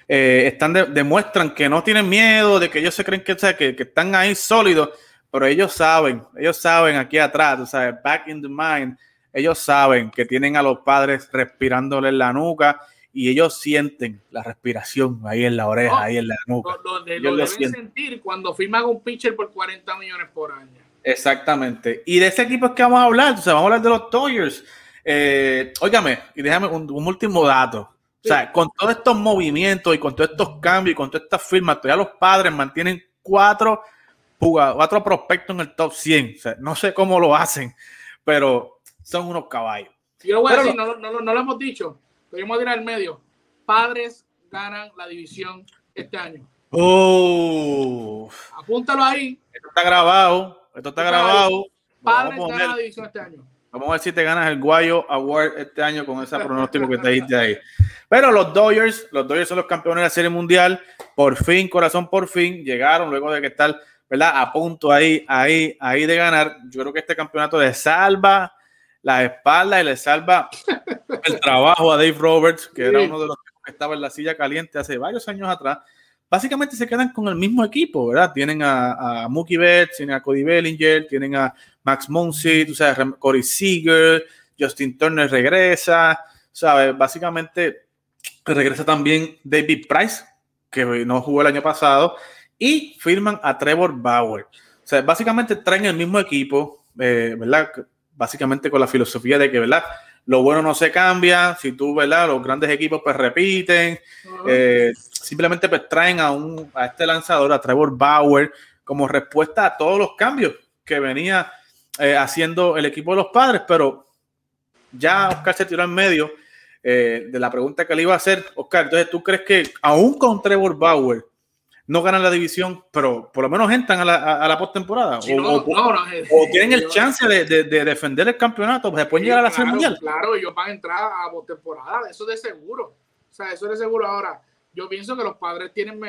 eh, están demuestran que no tienen miedo, de que ellos se creen que, que, que, están ahí sólidos, pero ellos saben, ellos saben aquí atrás, tú sabes, back in the mind, ellos saben que tienen a los padres respirándole en la nuca y ellos sienten la respiración ahí en la oreja, ahí en la nuca.
Lo, lo, deben sentir cuando firman un pitcher por 40 millones por año.
Exactamente. Y de ese equipo es que vamos a hablar, o sea, vamos a hablar de los Dodgers. Eh, óigame, y déjame un, último dato. O sea, con todos estos movimientos y con todos estos cambios y con todas estas firmas, todavía los padres mantienen cuatro, cuatro prospectos en el top 100. O sea, no sé cómo lo hacen, pero son unos caballos.
Yo lo voy a decir, no, no, no, lo hemos dicho, pero vamos a tirar al medio. Padres ganan la división este año.
Oh.
Apúntalo ahí.
Esto está grabado. Esto está grabado.
Padres ganan la división este año.
Vamos a ver si te ganas el Guayo Award este año con ese pronóstico que te diste ahí. Pero los Dodgers, los Dodgers son los campeones de la Serie Mundial. Por fin, corazón, por fin, llegaron luego de que estar, ¿verdad? A punto ahí, ahí, ahí de ganar. Yo creo que este campeonato le salva la espalda y le salva el trabajo a Dave Roberts, que era uno de los que estaba en la silla caliente hace varios años atrás básicamente se quedan con el mismo equipo, ¿verdad? Tienen a, Mookie Betts, tienen a Cody Bellinger, tienen a Max Muncy, tú sabes, Corey Seager, Justin Turner regresa, ¿sabes? Básicamente regresa también David Price, que no jugó el año pasado, y firman a Trevor Bauer. O sea, básicamente traen el mismo equipo, eh, ¿verdad? Básicamente con la filosofía de que, ¿verdad? lo bueno no se cambia, si tú, ¿verdad? Los grandes equipos pues repiten, eh, simplemente pues traen a, un, a este lanzador, a Trevor Bauer, como respuesta a todos los cambios que venía eh, haciendo el equipo de los padres, pero ya Oscar se tiró en medio eh, de la pregunta que le iba a hacer, Oscar, entonces tú crees que aún con Trevor Bauer, no ganan la división, pero por lo menos entran a la, a, la postemporada. o, tienen el chance de, de, defender el campeonato, pues pueden llegar a la
Serie
Mundial.
Claro, ellos van a entrar a postemporada, eso de seguro. O sea, eso de seguro. Ahora, yo pienso que los padres tienen,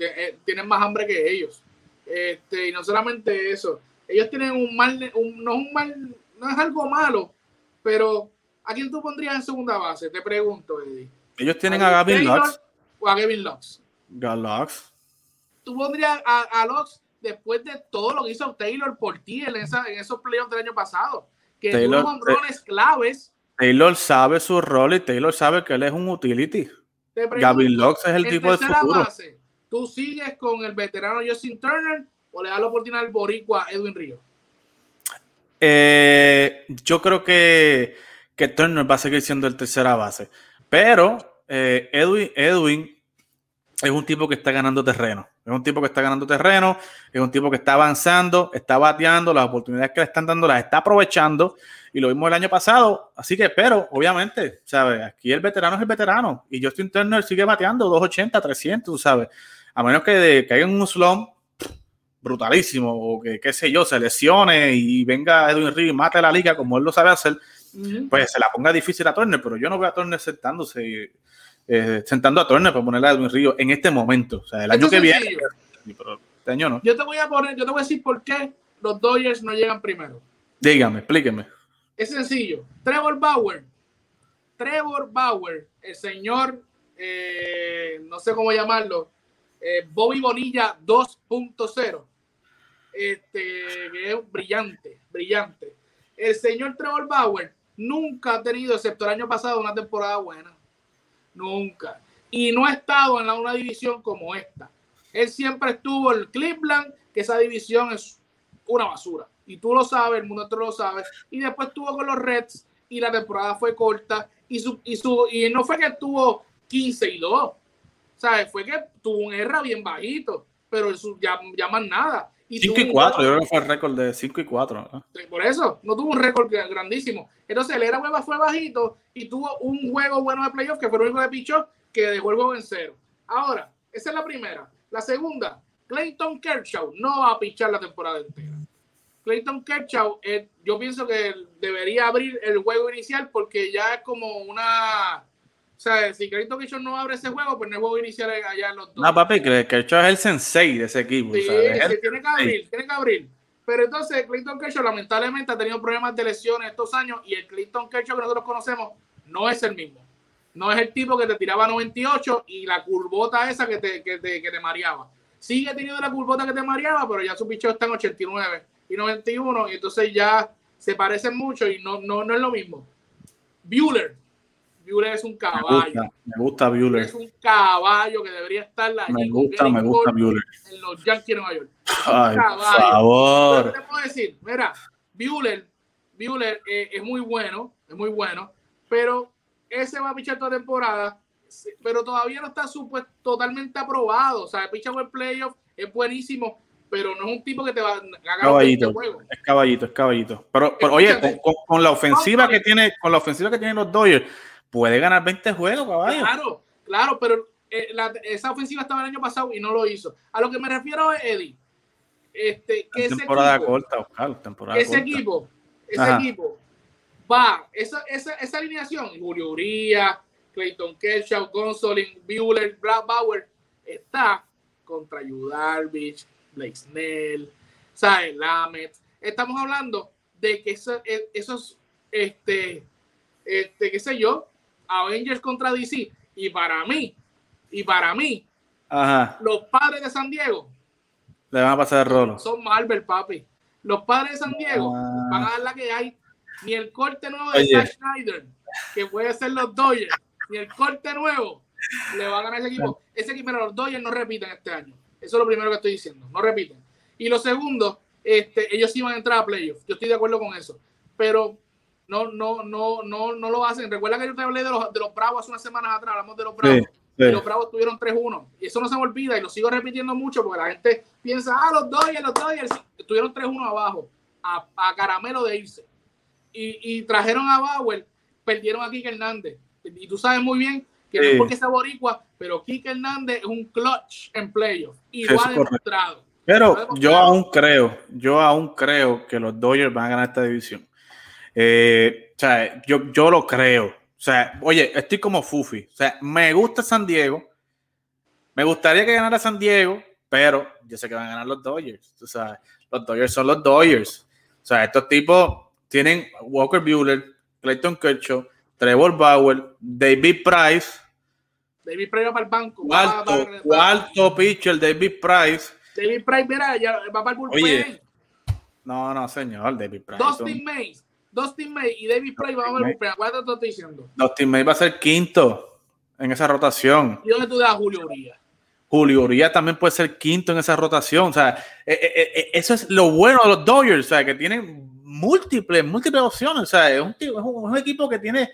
eh, tienen más hambre que ellos. Este, y no solamente eso, ellos tienen un mal, un, no es un mal, no es algo malo, pero ¿a quién tú pondrías en segunda base? Te pregunto, Eddie.
Ellos tienen a, Gavin Lux.
O a Gavin Lux.
Lux
tú pondrías a, a los después de todo lo que hizo Taylor por ti en, esos playoffs del año pasado, que Taylor, tuvo roles claves.
Taylor sabe su rol y Taylor sabe que él es un utility. Gavin Lux es el tipo de futuro. Base,
¿Tú sigues con el veterano Justin Turner o le das la oportunidad al boricua Edwin Río?
Eh, yo creo que, que Turner va a seguir siendo el tercera base, pero eh, Edwin, Edwin es un tipo que está ganando terreno. Es un tipo que está ganando terreno, es un tipo que está avanzando, está bateando, las oportunidades que le están dando las está aprovechando y lo vimos el año pasado. Así que, pero obviamente, ¿sabes? Aquí el veterano es el veterano y Justin Turner sigue bateando 280, 300, ¿sabes? A menos que, de, que haya un slump brutalísimo o que, qué sé yo, se lesione y venga Edwin Reed y mate la liga como él lo sabe hacer, pues se la ponga difícil a Turner, pero yo no veo a Turner sentándose eh, sentando a Turner para ponerle a Edwin Río en este momento. O sea, el año que viene. Pero este año no.
Yo te voy a poner, yo te voy a decir por qué los Dodgers no llegan primero.
Dígame, explíqueme.
Es sencillo. Trevor Bauer. Trevor Bauer, el señor, eh, no sé cómo llamarlo, eh, Bobby Bonilla 2.0. Este, que es brillante, brillante. El señor Trevor Bauer nunca ha tenido, excepto el año pasado, una temporada buena. Nunca. Y no ha estado en una división como esta. Él siempre estuvo en Cleveland, que esa división es una basura. Y tú lo sabes, el mundo entero lo sabe. Y después estuvo con los Reds y la temporada fue corta. Y, su, y, su, y no fue que estuvo 15 y 2. ¿Sabes? Fue que tuvo un erra bien bajito. Pero ya, ya más nada.
5 y 4, yo creo que fue el récord de 5 y 4.
Por eso, no tuvo un récord grandísimo. Entonces, el era hueva fue bajito y tuvo un juego bueno de playoff que fue el único de pichó que dejó el juego en cero. Ahora, esa es la primera. La segunda, Clayton Kershaw no va a pichar la temporada entera. Clayton Kershaw, eh, yo pienso que debería abrir el juego inicial porque ya es como una O sea, si Clayton Kershaw no abre ese juego, pues no es juego inicial allá en los dos.
No, papi, Kershaw es el sensei de ese equipo.
Sí, sí tiene que abrir, tiene que abrir. Pero entonces Clayton Kershaw lamentablemente ha tenido problemas de lesiones estos años y el Clayton Kershaw que nosotros conocemos no es el mismo. No es el tipo que te tiraba 98 y la curvota esa que te, que te, que te mareaba. Sigue teniendo la curvota que te mareaba, pero ya su picheo está en 89 y 91 y entonces ya se parecen mucho y no, no, no es lo mismo. Bueller. Bueller es un caballo.
Me gusta, Bueller.
Es un caballo que debería estar
allí. Me gusta, me gusta Bueller.
En los Yankees de Nueva York.
Ay, por favor.
¿Qué te puedo decir? Mira, Bueller, Bueller eh, es muy bueno, es muy bueno, pero ese va a pichar toda temporada, pero todavía no está totalmente aprobado. O sea, picha el playoff es buenísimo, pero no es un tipo que te va a ganar
caballito, juego. Es caballito, es caballito. Pero, pero oye, con, la ofensiva que tiene, con la ofensiva que tienen los Dodgers, puede ganar 20 juegos, caballo.
Claro, claro, pero eh, esa ofensiva estaba el año pasado y no lo hizo. A lo que me refiero es Eddie. Este, que
temporada
ese equipo,
corta, Oscar, temporada
ese equipo, ese equipo va, esa, esa, esa alineación, Julio Uría, Clayton Kershaw, Gonsolin, Bueller, Brad Bauer, está contra Darvish, Blake Snell, ¿sabes? Lamet. Estamos hablando de que e, esos, este, este, qué sé yo, Avengers contra DC. Y para mí, y para mí, los padres de San Diego
le van a pasar el rolo.
Son Marvel, papi. Los padres de San Diego ah. van a dar la que hay. Ni el corte nuevo de Zack Snyder, que puede ser los Dodgers, ni el corte nuevo le va a ganar ese equipo. Ese equipo, los Dodgers no repiten este año. Eso es lo primero que estoy diciendo. No repiten. Y lo segundo, este, ellos iban a entrar a playoffs. Yo estoy de acuerdo con eso. Pero no, no, no, no, no lo hacen. Recuerda que yo te hablé de los, de los Bravos hace unas semanas atrás, hablamos de los Bravos. Y los Bravos tuvieron 3-1. Y eso no se me olvida y lo sigo repitiendo mucho porque la gente piensa, ah, los Dodgers, los Dodgers. Estuvieron 3-1 abajo, a, a, caramelo de irse. Y, y, trajeron a Bauer, perdieron a Kike Hernández. Y tú sabes muy bien que no es porque sea boricua, pero Kike Hernández es un clutch en playoff. Y lo ha demostrado.
Pero yo aún creo, yo aún creo que los Dodgers van a ganar esta división. Eh, o sea, yo, yo lo creo. O sea, oye, estoy como Fufi. O sea, me gusta San Diego. Me gustaría que ganara San Diego, pero yo sé que van a ganar los Dodgers. O sea, los Dodgers son los Dodgers. O sea, estos tipos tienen Walker Bueller, Clayton Kershaw, Trevor Bauer, David Price.
David Price va para el banco.
Cuarto, cuarto pitcher, David Price.
David Price, mira, ya va para el bullpen. Oye,
no, no, señor, David Price.
Dustin Mays, Dustin Mays y David Price van el bullpen. Acuérdate lo estoy diciendo.
Dustin Mays va a ser quinto en esa rotación.
¿Y dónde tú das a Julio Urias?
Julio Urias también puede ser quinto en esa rotación. O sea, eh, eh, eh, eso es lo bueno de los Dodgers, o sea, que tienen múltiples, múltiples opciones. O sea, es un, es un equipo que tiene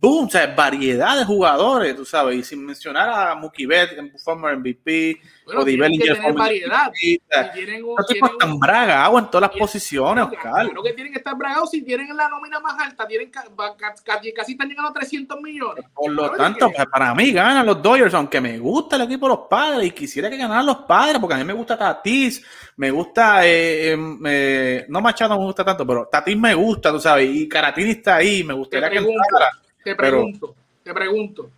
boom, o sea, variedad de jugadores, tú sabes, y sin mencionar a Mookie Betts, former MVP,
bueno, o Bellinger, que variedad.
MVP, tienen, un, tienen están bragados en todas las posiciones, Oscar.
Claro que tienen que estar bragados si tienen la nómina más alta, tienen casi, casi están llegando a 300 millones.
Por lo tanto, para mí ganan los Dodgers, aunque me gusta el equipo de los padres y quisiera que ganaran los padres, porque a mí me gusta Tatis, me gusta, eh, em, eh, no Machado me gusta tanto, pero Tatis me gusta, tú sabes, y Caratini está ahí, me gustaría que
te pregunto, te pregunto,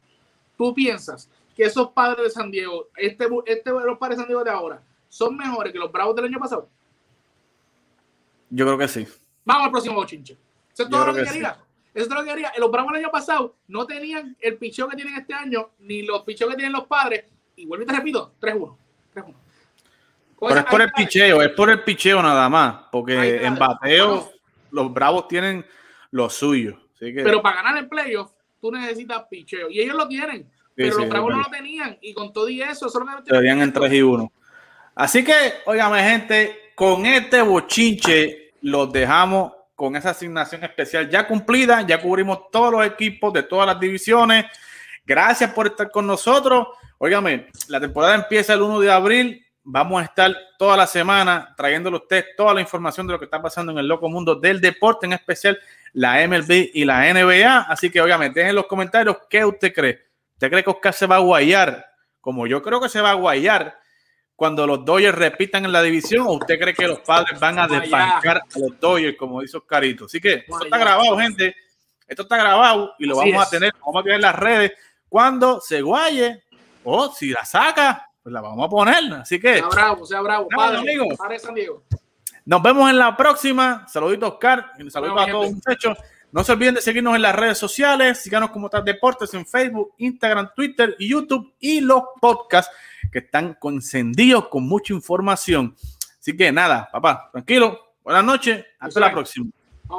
¿tú piensas que esos padres de San Diego, este, este, los padres de San Diego de ahora, son mejores que los Bravos del año pasado?
Yo creo que sí.
Vamos al próximo bochinche. Eso es todo lo que, quería. Eso es todo lo que quería. Los Bravos del año pasado no tenían el picheo que tienen este año, ni los picheos que tienen los padres. Y vuelvo y te repito, 3-1. 3-1.
Pero es por el picheo, es por el picheo nada más. Porque en bateo, los Bravos tienen lo suyo.
Pero para ganar el playoff, tú necesitas picheo. Y ellos lo tienen. pero los Bravos no lo tenían. Y con todo y eso, solamente.
Tenían en 3 y 1. Así que, óigame, gente, con este bochinche los dejamos con esa asignación especial ya cumplida. Ya cubrimos todos los equipos de todas las divisiones. Gracias por estar con nosotros. Óigame, la temporada empieza el 1 de abril. Vamos a estar toda la semana trayéndole a usted toda la información de lo que está pasando en el loco mundo del deporte, en especial la MLB y la NBA. Así que, obviamente, dejen en los comentarios qué usted cree. ¿Usted cree que Oscar se va a guayar? Como yo creo que se va a guayar cuando los Dodgers repitan en la división, o usted cree que los padres van a despancar a los Dodgers, como dice Oscarito. Así que esto está grabado, gente. Esto está grabado y lo vamos a tener, vamos a tener en las redes cuando se guaye o si la saca, pues la vamos a poner. Así que.
Sea bravo, sea bravo. Padre, amigo. Padre San Diego.
Nos vemos en la próxima. Saluditos, Oscar. Saludos a todos, muchachos. No se olviden de seguirnos en las redes sociales. Síganos como tal Deportes en Facebook, Instagram, Twitter y YouTube. Y los podcasts que están encendidos con mucha información. Así que nada, papá, tranquilo. Buenas noches. Hasta la próxima.